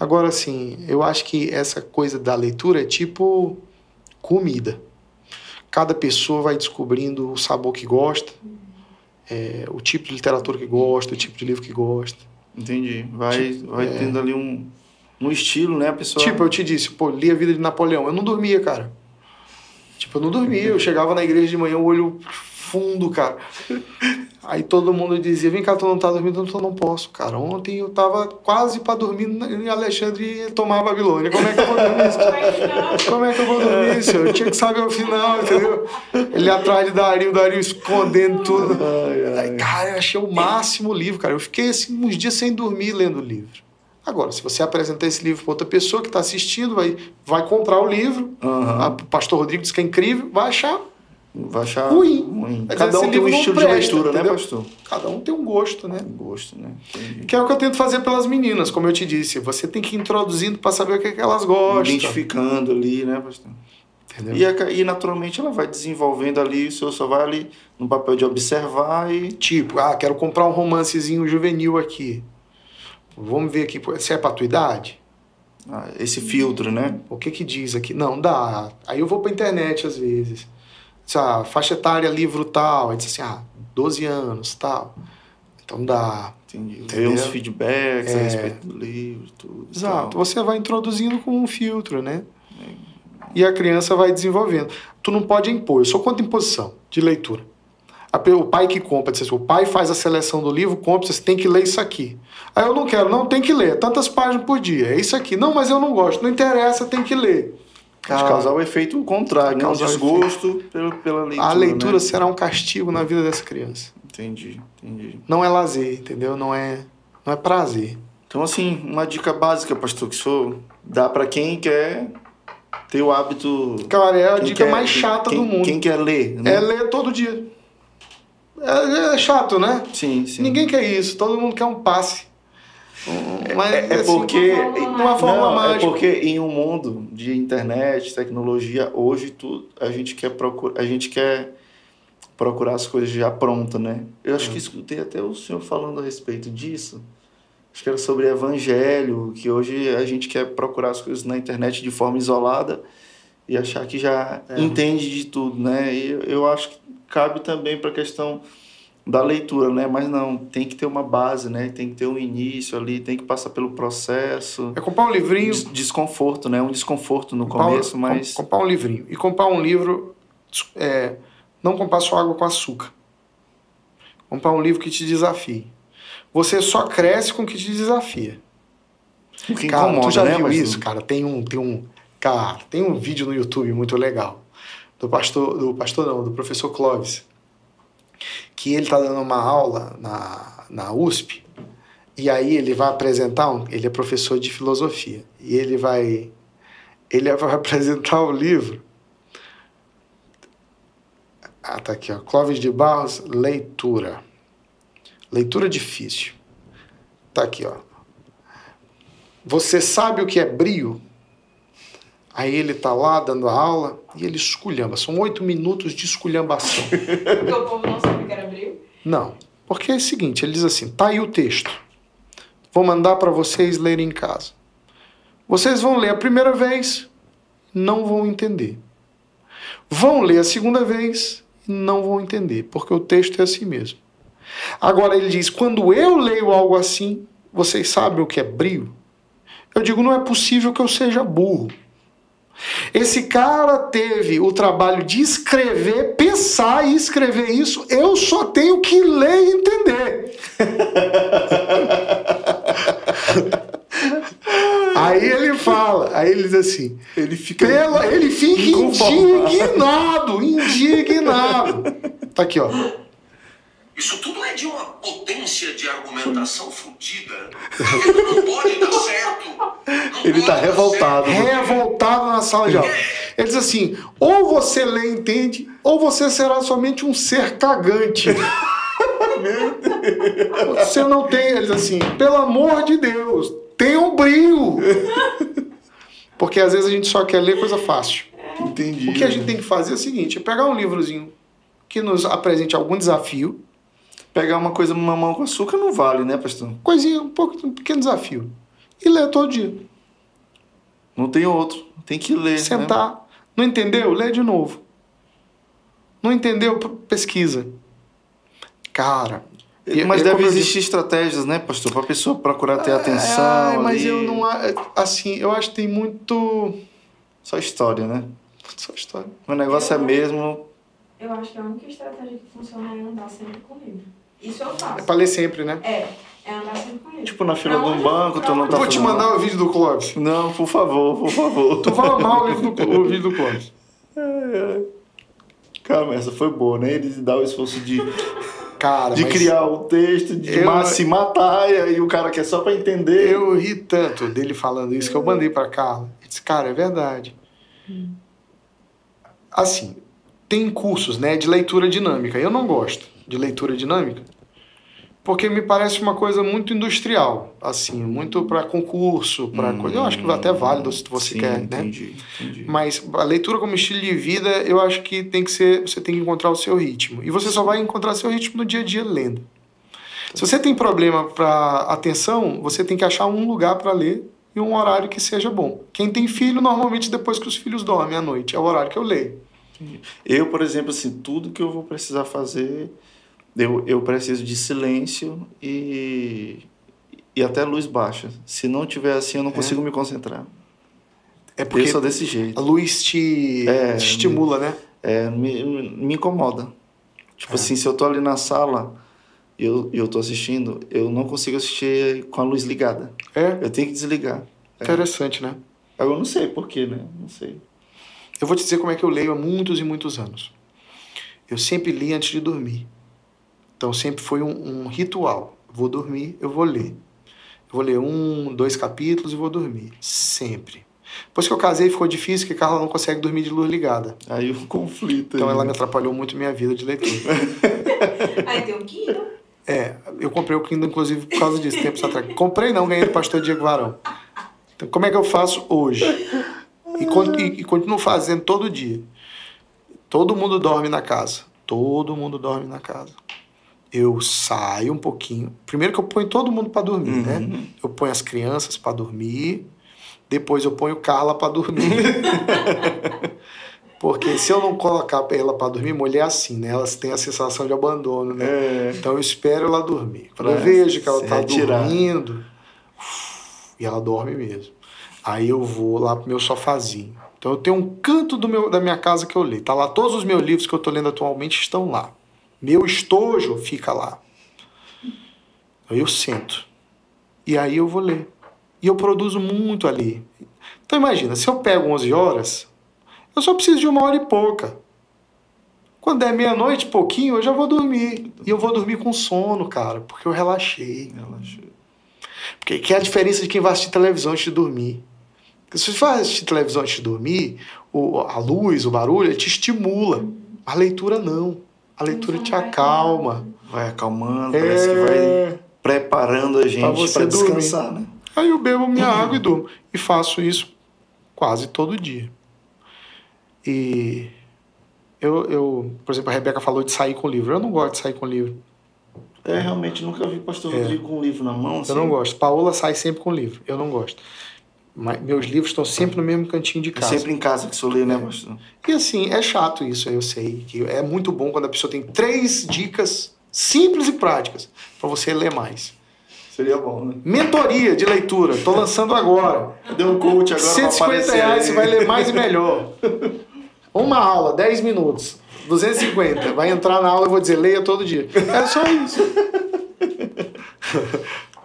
Agora, assim, eu acho que essa coisa da leitura é tipo comida. Cada pessoa vai descobrindo o sabor que gosta, é, o tipo de literatura que gosta, o tipo de livro que gosta. Entendi. Vai, vai é. tendo ali um, um estilo, né? A pessoa. Tipo, eu te disse, pô, li a vida de Napoleão. Eu não dormia, cara. Tipo, eu não dormia. Eu chegava na igreja de manhã, o olho fundo, cara. Aí todo mundo dizia, vem cá, tu não tá dormindo? Eu não posso, cara. Ontem eu tava quase pra dormir em Alexandre e tomar Babilônia. Como é que eu vou dormir isso? Como é que eu vou dormir, senhor? Eu tinha que saber o final, entendeu? Ele atrás de Dario, o Dario escondendo tudo. Aí, cara, eu achei o máximo o livro, cara. Eu fiquei assim, uns dias sem dormir lendo o livro. Agora, se você apresentar esse livro para outra pessoa que está assistindo, vai, vai comprar o livro. A- O pastor Rodrigo diz que é incrível, vai achar Vai achar Ruim. ruim. Cada esse um tem um estilo de presta, leitura, né, entendeu? pastor? Cada um tem um gosto, né? Gosto, né? Entendi. Que é o que eu tento fazer pelas meninas, como eu te disse. Você tem que ir introduzindo para saber o que, é que elas gostam. Identificando ali, né, pastor? E, a- e naturalmente ela vai desenvolvendo ali, o senhor só vai ali no papel de observar e. Tipo, ah, quero comprar um romancezinho juvenil aqui. Vamos ver aqui se é pra tua idade. ah, esse filtro, né? O que que diz aqui? Não, dá. Aí eu vou pra internet às vezes. Diz, ah, faixa etária, livro tal. Aí diz assim, ah, 12 anos, tal. Então dá. Entendi. Entendeu? uns feedbacks a É. respeito do livro, tudo. e Exato. tal. Você vai introduzindo com um filtro, né? E a criança vai desenvolvendo. Tu não pode impor. Eu sou contra imposição de leitura. O pai que compra, diz assim, o pai faz a seleção do livro, compra, você tem que ler isso aqui. Aí eu não quero, não, tem que ler, tantas páginas por dia, é isso aqui. Não, mas eu não gosto, não interessa, tem que ler. Pode causar o efeito contrário, né? Um desgosto pelo, pela leitura. a leitura né? será um castigo na vida dessa criança. Entendi, entendi. Não é lazer, entendeu? Não é, não é prazer. Então, assim, uma dica básica, pastor, que senhor dá para quem quer ter o hábito. Cara, é a dica quer- mais chata quem- do mundo. Quem quer ler, né? É ler todo dia. É, é chato, né? Sim, sim. Ninguém quer isso, todo mundo quer um passe. Um- Mas, É, é assim, porque. uma fórmula Não, é mágica. porque em um mundo de internet, tecnologia, hoje tudo, a gente quer procurar, a gente quer procurar as coisas já prontas, né? Eu É. acho que escutei até o senhor falando a respeito disso. Acho que era sobre evangelho, que hoje a gente quer procurar as coisas na internet de forma isolada e achar que já É. entende de tudo, né? E eu, eu acho que cabe também para a questão da leitura, né? Mas não, tem que ter uma base, né? Tem que ter um início ali, tem que passar pelo processo. É comprar um livrinho. Des- desconforto, né? Um desconforto no comprar um- começo, mas com- Comprar um livrinho. E comprar um livro. É, não comprar só água com açúcar. Comprar um livro que te desafie. Você só cresce com o que te desafia. o que Cara, incomoda, tu já né? viu Mas isso, cara? Tem um, tem um, cara, tem um vídeo no YouTube muito legal do pastor, do pastor não, do professor Clóvis, que ele tá dando uma aula na, na USP e aí ele vai apresentar, um, ele é professor de filosofia e ele vai, ele vai apresentar o livro. Ah, tá aqui, ó. Clóvis de Barros, leitura. Leitura difícil. Tá aqui, ó. Você sabe o que é brio? Aí ele tá lá dando a aula e ele esculhamba. São oito minutos de esculhambação. Porque o povo não sabe que era abril. Não, porque é o seguinte, ele diz assim, tá aí o texto. Vou mandar para vocês lerem em casa. Vocês vão ler a primeira vez, não vão entender. Vão ler a segunda vez e não vão entender, porque o texto é assim mesmo. Agora ele diz: quando eu leio algo assim, vocês sabem o que é brio? Eu digo: não é possível que eu seja burro. Esse cara teve o trabalho de escrever, pensar e escrever isso. Eu só tenho que ler e entender. aí ele fala, aí ele diz assim: ele fica. pela, ele fica indignado, indignado. Tá aqui, ó. Isso tudo é de uma potência de argumentação fodida. Não pode dar certo. Não Ele tá revoltado. Revoltado na sala de aula. Ele diz assim: ou você lê e entende, ou você será somente um ser cagante. Você não tem, ele diz assim, pelo amor de Deus, tenha um brilho. Porque às vezes a gente só quer ler coisa fácil. Entendi. O que a gente tem que fazer é o seguinte: é pegar um livrozinho que nos apresente algum desafio, Pegar uma coisa mamão com açúcar não vale, né, pastor? coisinha, um pouco, um pequeno desafio, e ler todo dia. Não tem outro. Tem que ler. Né? Sentar. Não entendeu? Lê de novo. Não entendeu? Pesquisa. Cara. e- Mas é deve eu existir estratégias, né, pastor? Pra pessoa procurar ter disse. atenção. Ai, mas ali. eu não. a- Assim, eu acho que tem muito. Só história, né? Só história. O negócio é mesmo. Eu acho que a única estratégia que funciona é andar sempre com livro. Isso eu faço. É pra ler sempre, né? É, é andar sempre com livro. Tipo, na fila Pra de um banco, tu não tá Vou te falando. mandar o vídeo do Clóvis. Não, por favor, por favor. Tu vai amar o, livro do, o vídeo do Clóvis. Calma, essa foi boa, né? Ele dá o esforço de, Cara, de criar o texto, de Eu- ma- se matar, e aí o cara quer só pra entender. eu ri tanto dele falando isso que eu mandei pra Carla. Eu disse, cara, é verdade. Assim, tem cursos né, de leitura dinâmica. Eu não gosto de leitura dinâmica porque me parece uma coisa muito industrial, assim, muito para concurso, para Hum, coisa. Eu acho que até é válido se você sim, quer, né? entendi, entendi. Mas a leitura como estilo de vida, eu acho que tem que ser, você tem que encontrar o seu ritmo. E você só vai encontrar seu ritmo no dia a dia lendo. Se você tem problema para atenção, você tem que achar um lugar para ler e um horário que seja bom. Quem tem filho, normalmente depois que os filhos dormem à noite, é o horário que eu leio. Eu, por exemplo, assim, tudo que eu vou precisar fazer, eu, eu preciso de silêncio e, e até luz baixa. Se não tiver assim, eu não consigo me concentrar. É eu porque sou desse a jeito. luz te, É, te estimula, né? É, me, me incomoda. Tipo É. assim, se eu tô ali na sala e eu, eu tô assistindo, eu não consigo assistir com a luz ligada. É Eu tenho que desligar. interessante, né? Eu não sei porquê, né? Não sei. Eu vou te dizer como é que eu leio há muitos e muitos anos. Eu sempre li antes de dormir. Então sempre foi um, um ritual. Vou dormir, eu vou ler. Eu vou ler um, dois capítulos e vou dormir. Sempre. Depois que eu casei ficou difícil, porque Carla não consegue dormir de luz ligada. Aí o conflito. Então aí. ela me atrapalhou muito minha vida de leitura. Aí tem um Kindle. É, eu comprei o Kindle, inclusive, por causa disso, tempos atrás. Comprei não, ganhei do pastor Diego Varão. Então, como é que eu faço hoje? E, con- e- e continuo fazendo todo dia. Todo mundo dorme na casa. Todo mundo dorme na casa. Eu saio um pouquinho. Primeiro que eu ponho todo mundo para dormir, né? Uhum. Eu ponho as crianças para dormir. Depois eu ponho Carla para dormir. Porque se eu não colocar ela para dormir, mulher é assim, né? Elas têm a sensação de abandono, né? É. Então eu espero ela dormir. Quando eu Pra vejo que ela está dormindo, e ela dorme mesmo. Aí eu vou lá pro meu sofazinho. Então eu tenho um canto do meu, da minha casa que eu leio. Tá lá todos os meus livros que eu tô lendo atualmente estão lá. Meu estojo fica lá. Aí eu sento. E aí eu vou ler. E eu produzo muito ali. Então imagina, se eu pego 11 horas, eu só preciso de uma hora e pouca. Quando é meia-noite, pouquinho, eu já vou dormir. E eu vou dormir com sono, cara, porque eu relaxei. Relaxa. Porque que é a diferença de quem vai assistir televisão antes de dormir. Porque se você vai assistir televisão antes de dormir, o, a luz, o barulho, ele te estimula. A leitura não. A leitura te acalma. Vai acalmando, parece que vai É. preparando a gente Pra para descansar, né? Aí eu bebo minha água e durmo. E faço isso quase todo dia. E eu, eu, por exemplo, a Rebeca falou de sair com livro. Eu não gosto de sair com livro. É, realmente nunca vi o pastor Rodrigo com um livro na mão. Eu assim. não gosto. Paola sai sempre com livro. Eu não gosto. Meus livros estão sempre no mesmo cantinho de É casa. sempre em casa que sou lê, né, pastor? E assim, é chato isso, eu sei. que É muito bom quando a pessoa tem três dicas simples e práticas para você ler mais. Seria bom, né? Mentoria de leitura, tô lançando agora. Deu um coach agora. 150 reais você vai ler mais e melhor. Uma aula, 10 minutos. 250. Vai entrar na aula e vou dizer, leia todo dia. É só isso.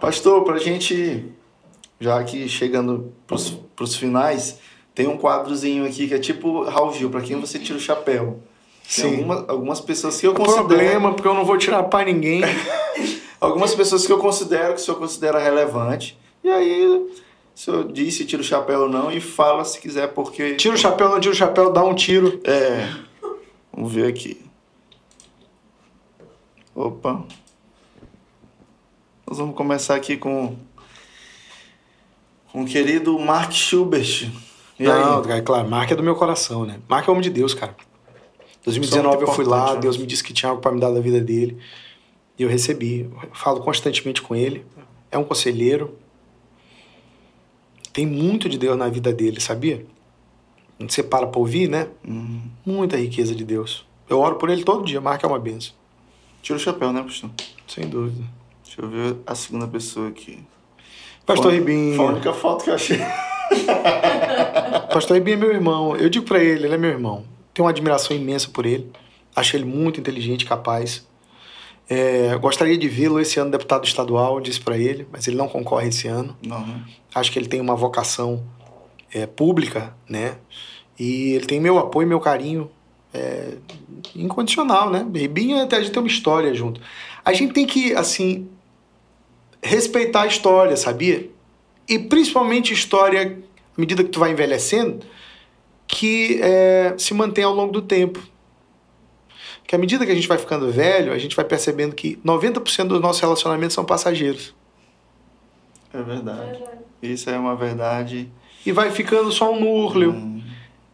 Pastor, pra gente, já aqui chegando pros, pros finais, tem um quadrozinho aqui que é tipo Raul Gil, pra quem você tira o chapéu. Tem Sim. alguma- algumas pessoas que eu considero. Problema, porque eu não vou tirar pra ninguém. Algumas pessoas que eu considero, que o senhor considera relevante. E aí, o senhor disse tira o chapéu ou não e fala se quiser, porque. Tira o chapéu, não tira o chapéu, dá um tiro. É. Vamos ver aqui. Opa. Nós vamos começar aqui com. Com o querido Mark Schubert. E não, aí? é claro, Mark é do meu coração, né? Mark é homem de Deus, cara. 2019 eu fui lá, né? Deus me disse que tinha algo para me dar da vida dele. E eu recebi. Eu falo constantemente com ele. É um conselheiro. Tem muito de Deus na vida dele, sabia? Quando você para pra ouvir, né? Hum, Muita riqueza de Deus. Eu oro por ele todo dia. Mark é uma benção. tira o chapéu, né, pastor? Sem dúvida. Deixa eu ver a segunda pessoa aqui. Pastor Ribinho. Foi a única foto que eu achei. Pastor Ribinho é meu irmão. Eu digo pra ele, ele é meu irmão. Tenho uma admiração imensa por ele. Acho ele muito inteligente, capaz. É, gostaria de vê-lo esse ano deputado estadual, disse pra ele, mas ele não concorre esse ano. Não, né? Acho que ele tem uma vocação é, pública, né? E ele tem meu apoio, meu carinho é, incondicional, né? Ribinho até a gente tem uma história junto. A gente tem que, assim, respeitar a história, sabia? E principalmente história, à medida que tu vai envelhecendo, que é, se mantém ao longo do tempo. que à medida que a gente vai ficando velho, a gente vai percebendo que 90% dos nossos relacionamentos são passageiros. É verdade. Verdade. Isso é uma verdade. E vai ficando só um núcleo. Hum,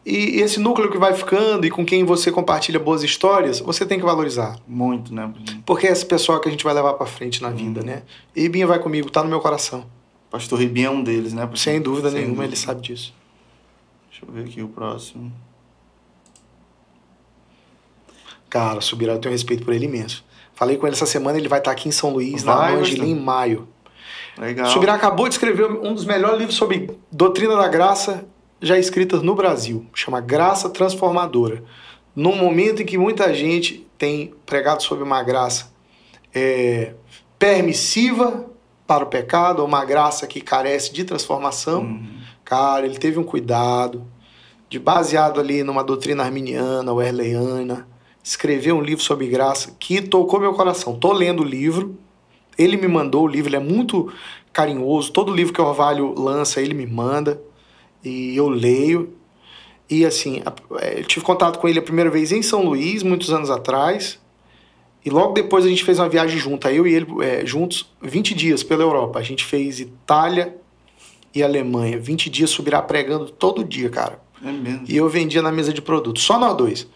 E esse núcleo que vai ficando e com quem você compartilha boas histórias, você tem que valorizar. muito, né? Porque é esse pessoal que a gente vai levar pra frente na vida, né? E Binha vai comigo, tá no meu coração. Pastor Ribinho é um deles, né? Sem dúvida Sem nenhuma, dúvida. ele sabe disso. Deixa eu ver aqui o próximo. Cara, Subirá, eu tenho respeito por ele imenso. Falei com ele essa semana, ele vai estar aqui em São Luís, Vai, na Angelim, em maio. Legal. Subirá acabou de escrever um dos melhores livros sobre doutrina da graça já escritos no Brasil. Chama Graça Transformadora. Num momento em que muita gente tem pregado sobre uma graça é, permissiva para o pecado, ou uma graça que carece de transformação, Uhum. cara, ele teve um cuidado de, baseado ali numa doutrina arminiana, wesleyana, escrever um livro sobre graça que tocou meu coração. Tô lendo o livro, ele me mandou o livro, ele é muito carinhoso. Todo livro que o Orvalho lança, ele me manda e eu leio. E assim, é, eu tive contato com ele a primeira vez em São Luís, muitos anos atrás. E logo depois a gente fez uma viagem junto, eu e ele é, juntos, 20 dias pela Europa. A gente fez Itália e Alemanha. 20 dias subirá pregando todo dia, cara. É mesmo. E eu vendia na mesa de produtos, só nós dois.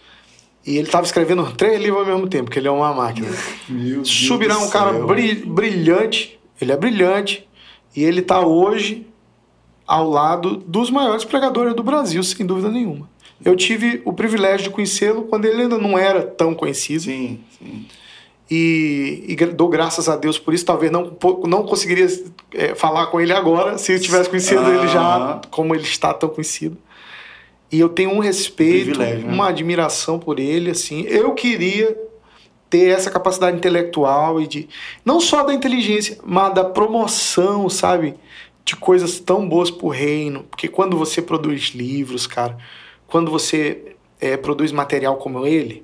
E ele tava escrevendo três livros ao mesmo tempo, porque ele é uma máquina. Meu Deus Subirá um cara brilhante, ele é brilhante, e ele tá hoje ao lado dos maiores pregadores do Brasil, sem dúvida nenhuma. Eu tive o privilégio de conhecê-lo quando ele ainda não era tão conhecido. Sim, sim. E, e dou graças a Deus por isso. Talvez não, não conseguiria é, falar com ele agora se eu tivesse conhecido ele já como ele está tão conhecido. E eu tenho um respeito, né? uma admiração por ele. Assim, eu queria ter essa capacidade intelectual e de não só da inteligência, mas da promoção, sabe, de coisas tão boas pro reino. Porque quando você produz livros, cara, quando você é, produz material como ele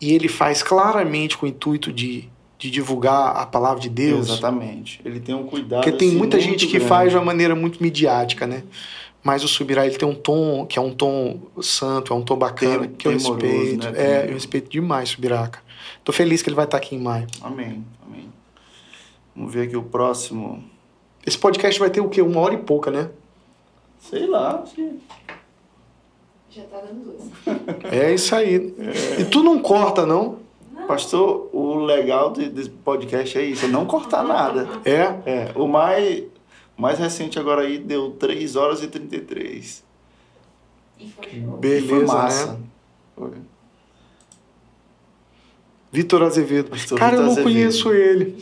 e ele faz claramente com o intuito de, de divulgar a palavra de Deus. Exatamente. Ele tem um cuidado. Porque tem assim, muita gente que grande. faz de uma maneira muito midiática, né? Mas o Subirá, ele tem um tom que é um tom santo, é um tom bacana, Tem- que eu temoroso, respeito. né? É, Tem- eu respeito demais Subirá, cara. Tô feliz que ele vai estar aqui em maio. Amém, amém. Vamos ver aqui o próximo. Esse podcast vai ter o quê? Uma hora e pouca, né? Sei lá, acho que. Já tá dando duas. É isso aí. E tu não corta, não? Pastor, o legal de- desse podcast é isso, é não cortar nada. É? É, o mais, mais recente agora aí deu 3 horas e 33. E foi show. Beleza, E foi massa. né? Foi. Vitor Azevedo. Cara, eu Vitor não Azevedo. conheço ele.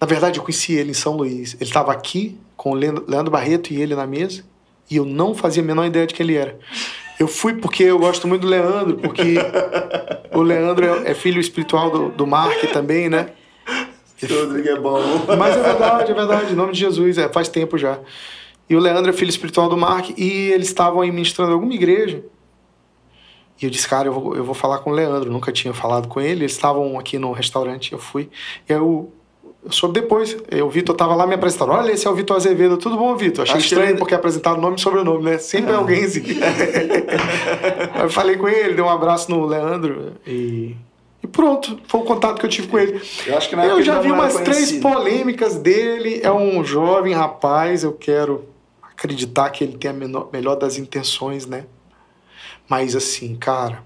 Na verdade, eu conheci ele em São Luís. Ele estava aqui com o Leandro Barreto e ele na mesa. E eu não fazia a menor ideia de quem ele era. Eu fui porque eu gosto muito do Leandro, porque o Leandro é, é filho espiritual do, do Mark também, né? Rodrigo é bom. Mas é verdade, é verdade. Em nome de Jesus, é, faz tempo já. E o Leandro é filho espiritual do Mark e eles estavam aí ministrando alguma igreja. E eu disse, cara, eu vou, eu vou falar com o Leandro. Nunca tinha falado com ele. Eles estavam aqui no restaurante, eu fui. E aí eu, eu soube depois. Eu, o Vitor tava lá me apresentando. Olha, esse é o Vitor Azevedo. Tudo bom, Vitor? Achei Acho estranho ele- porque apresentaram nome e sobrenome, né? Sempre é alguém assim. aí eu falei com ele, dei um abraço no Leandro e. E pronto, foi o contato que eu tive com ele. Eu acho que na Eu já vi umas três polêmicas dele. É um jovem rapaz, eu quero acreditar que ele tem a menor- melhor das intenções, né? Mas assim, cara,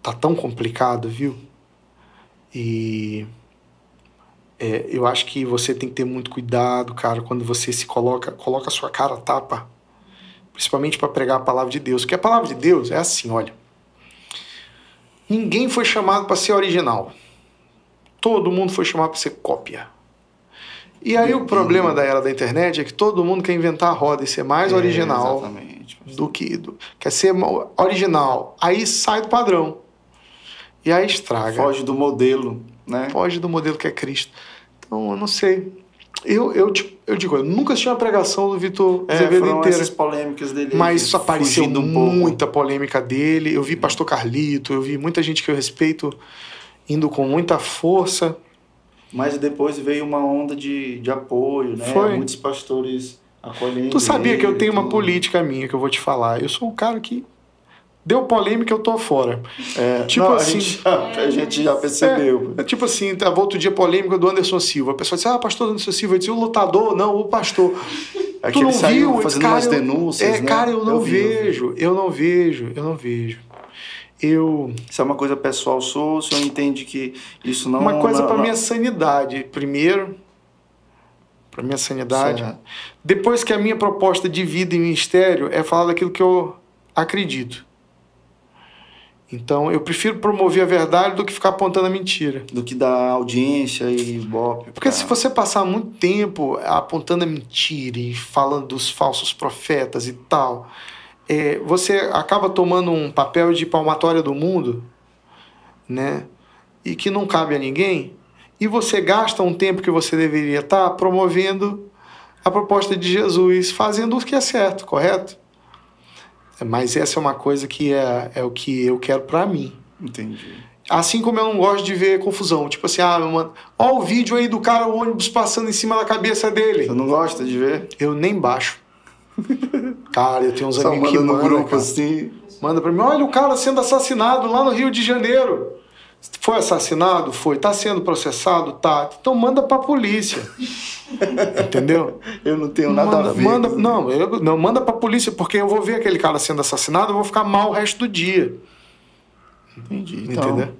tá tão complicado, viu? E é, eu acho que você tem que ter muito cuidado, cara, quando você se coloca, coloca a sua cara a tapa, principalmente para pregar a palavra de Deus. Porque a palavra de Deus é assim, olha. Ninguém foi chamado para ser original. Todo mundo foi chamado para ser cópia. E aí o problema da era da internet é que todo mundo quer inventar a roda e ser mais É, original Exatamente. do que do, quer ser original. Aí sai do padrão. E aí estraga. Foge do modelo, né? Foge do modelo que é Cristo. Então, eu não sei. Eu, eu, eu digo, eu nunca assisti uma pregação do Vitor É, Azevedo inteira. essas polêmicas dele. Mas isso apareceu um pouco. muita polêmica dele. Eu vi pastor Carlito, eu vi muita gente que eu respeito indo com muita força. Mas depois veio uma onda de, de apoio, né? Foi. Muitos pastores acolhendo. Tu sabia que eu ele, tenho uma política minha que eu vou te falar. Eu sou um cara que Deu polêmica, eu tô fora. É, Tipo não, assim- a, gente já, a gente já percebeu. É tipo assim, tava outro dia polêmica do Anderson Silva. A pessoa disse, ah, pastor Anderson Silva. Eu disse, o lutador, não, o pastor. É tu que não ele saiu viu? Eu disse, fazendo "Cara, umas denúncias, É, né? cara, eu não Eu vi, eu vi. vejo, eu não vejo, eu não vejo. Eu... Isso é uma coisa pessoal sua, o senhor entende que isso não... Uma coisa não, para minha sanidade, primeiro, para minha sanidade. Certo. Depois que a minha proposta de vida e ministério é falar daquilo que eu acredito. Então, eu prefiro promover a verdade do que ficar apontando a mentira. Do que dar audiência e bope. Porque se você passar muito tempo apontando a mentira e falando dos falsos profetas e tal, é, você acaba tomando um papel de palmatória do mundo, né? E que não cabe a ninguém. E você gasta um tempo que você deveria estar promovendo a proposta de Jesus, fazendo o que é certo, correto? Mas essa é uma coisa que é, é o que eu quero para mim. Entendi. Assim como eu não gosto de ver confusão. Tipo assim, ah, mano, ó o vídeo aí do cara, o ônibus passando em cima da cabeça dele. Você não gosta de ver? Eu nem baixo. Cara, eu tenho uns amigos que manda no mandam, grupo cara. assim. Manda pra mim, olha o cara sendo assassinado lá no Rio de Janeiro. Foi assassinado? Foi. Tá sendo processado? Tá. Então manda pra polícia. Entendeu? Eu não tenho nada manda, a ver. Manda, não, eu, não, manda pra polícia, porque eu vou ver aquele cara sendo assassinado, eu vou ficar mal o resto do dia. Entendi. Então, Entendeu?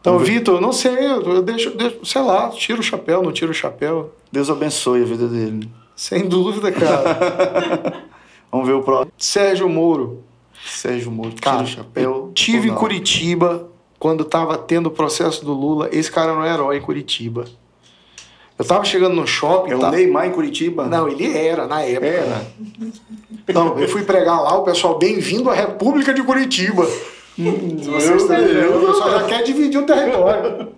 Então. Vitor, não sei, eu eu deixo, deixo, sei lá, tiro o chapéu, não tiro o chapéu. Deus abençoe a vida dele. Sem dúvida, cara. Vamos ver o próximo. Sérgio Moro. Sérgio Moro. Tira Cara, o chapéu. eu tive em? Curitiba quando tava tendo o processo do Lula. Esse cara não é herói em Curitiba. Eu tava chegando no shopping. É o tá- Neymar em Curitiba? Não, ele era na época. Era. Não, eu fui pregar lá, o pessoal, bem-vindo à República de Curitiba. Hum, Se você entendendo, o pessoal já quer dividir o território.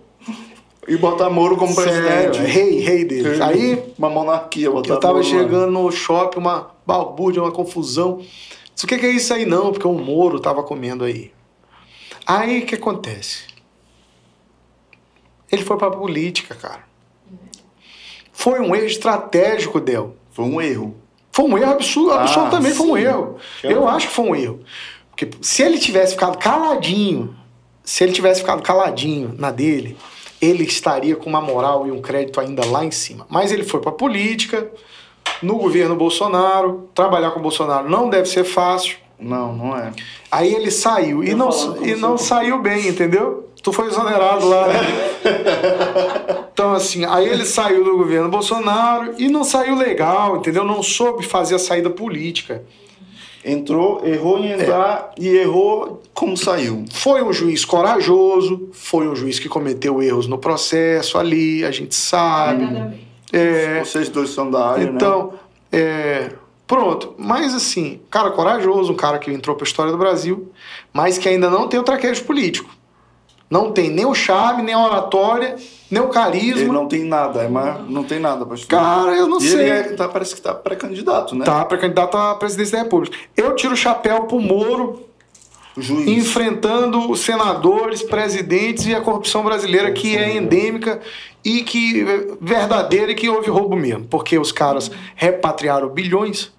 E botar Moro como presidente. é rei, rei deles. Aí Uma monarquia. Botar eu tava Moro chegando no shopping, uma balbúrdia, uma confusão. Disse, o que, que é isso aí? Não, porque o Moro tava comendo aí. Aí o que acontece? Ele foi pra política, cara. Foi um erro estratégico, Del. Foi um erro. Foi um erro absurdo, Ah, absolutamente foi um sim. erro. Eu- Eu acho que foi um erro. Porque se ele tivesse ficado caladinho, se ele tivesse ficado caladinho na dele, ele estaria com uma moral e um crédito ainda lá em cima. Mas ele foi pra política, no governo Bolsonaro, trabalhar com o Bolsonaro não deve ser fácil. Não, não é. Aí ele saiu e não, e não saiu bem, entendeu? Tu foi exonerado lá. né? então, assim, aí ele saiu do governo Bolsonaro e não saiu legal, entendeu? Não soube fazer a saída política. Entrou, errou em entrar e errou como saiu. Foi um juiz corajoso, foi um juiz que cometeu erros no processo ali, a gente sabe. É, Vocês dois são da área, né? então, é, pronto. Mas assim, cara corajoso, um cara que entrou para a história do Brasil, mas que ainda não tem o traquejo político. Não tem nem o charme, nem a oratória, nem o Ele não tem nada, é mais, não tem nada, pastor. Cara, eu não e sei. ele é- tá, parece que tá pré-candidato, né? Tá para candidato à presidência da República. Eu tiro o chapéu pro Moro juiz. enfrentando os senadores, presidentes e a corrupção brasileira que é endêmica e que é verdadeira e que houve roubo mesmo, porque os caras repatriaram bilhões.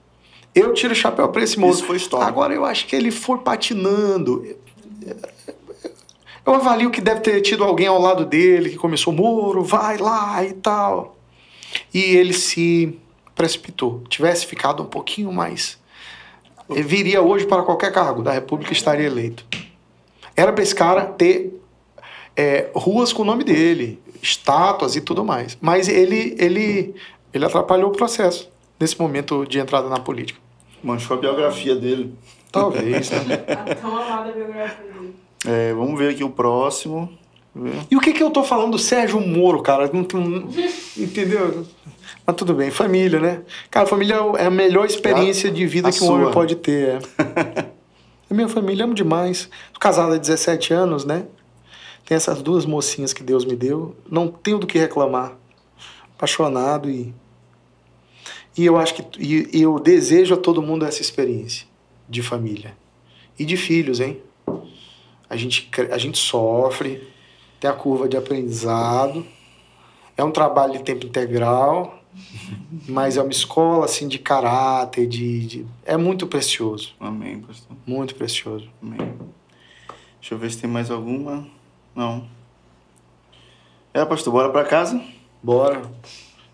Eu tiro o chapéu para esse moço. Isso foi histórico. Agora eu acho que ele foi patinando. Eu avalio que deve ter tido alguém ao lado dele que começou Moro, vai lá e tal. E ele se precipitou. Tivesse ficado um pouquinho mais ele viria hoje para qualquer cargo da República estaria eleito. Era para esse cara ter é, ruas com o nome dele, estátuas e tudo mais. Mas ele, ele, ele atrapalhou o processo nesse momento de entrada na política. Manchou a biografia dele. Talvez, né? A tão amada biografia dele. É, vamos ver aqui o próximo. E o que, que eu tô falando do Sérgio Moro, cara? Não, tem- entendeu? Mas tudo bem, família, né? Cara, família é a melhor experiência de vida A que um homem sua. pode ter. É. A minha família, amo demais. Tô casado há 17 anos, né? Tem essas duas mocinhas que Deus me deu. Não tenho do que reclamar. Apaixonado e. E eu acho que. E e eu desejo a todo mundo essa experiência de família. E de filhos, hein? A gente, a gente sofre, tem a curva de aprendizado. É um trabalho de tempo integral, mas é uma escola assim de caráter, de, de- é muito precioso, Amém, pastor. muito precioso. Amém. Deixa eu ver se tem mais alguma. Não. É, pastor, bora pra casa? Bora.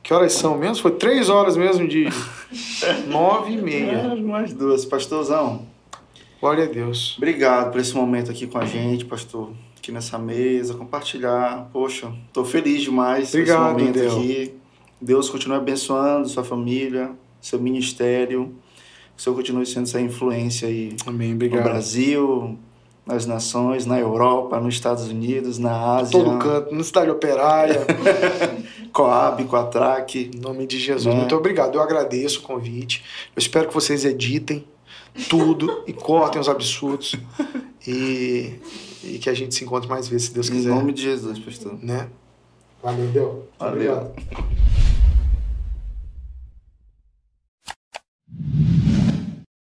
Que horas são mesmo? Foi três horas mesmo de nove e meia. É, mais duas. Pastorzão, Glória a Deus. obrigado por esse momento aqui com a gente, pastor. Aqui nessa mesa, compartilhar. Poxa, tô feliz demais Obrigado, esse momento Del. aqui. Deus continue abençoando sua família, seu ministério. Que o Senhor continue sendo essa influência aí Amém. no Obrigado. Brasil, nas nações, na Europa, nos Estados Unidos, na Ásia. Todo canto, na cidade operária. Coab, Coatrac. Em nome de Jesus. Né? Muito obrigado. Eu agradeço o convite. Eu espero que vocês editem tudo e cortem os absurdos. E, e, que a gente se encontre mais vezes, se Deus quiser. Em nome de Jesus, pastor. Né? Valeu, Deus. Valeu. Obrigado.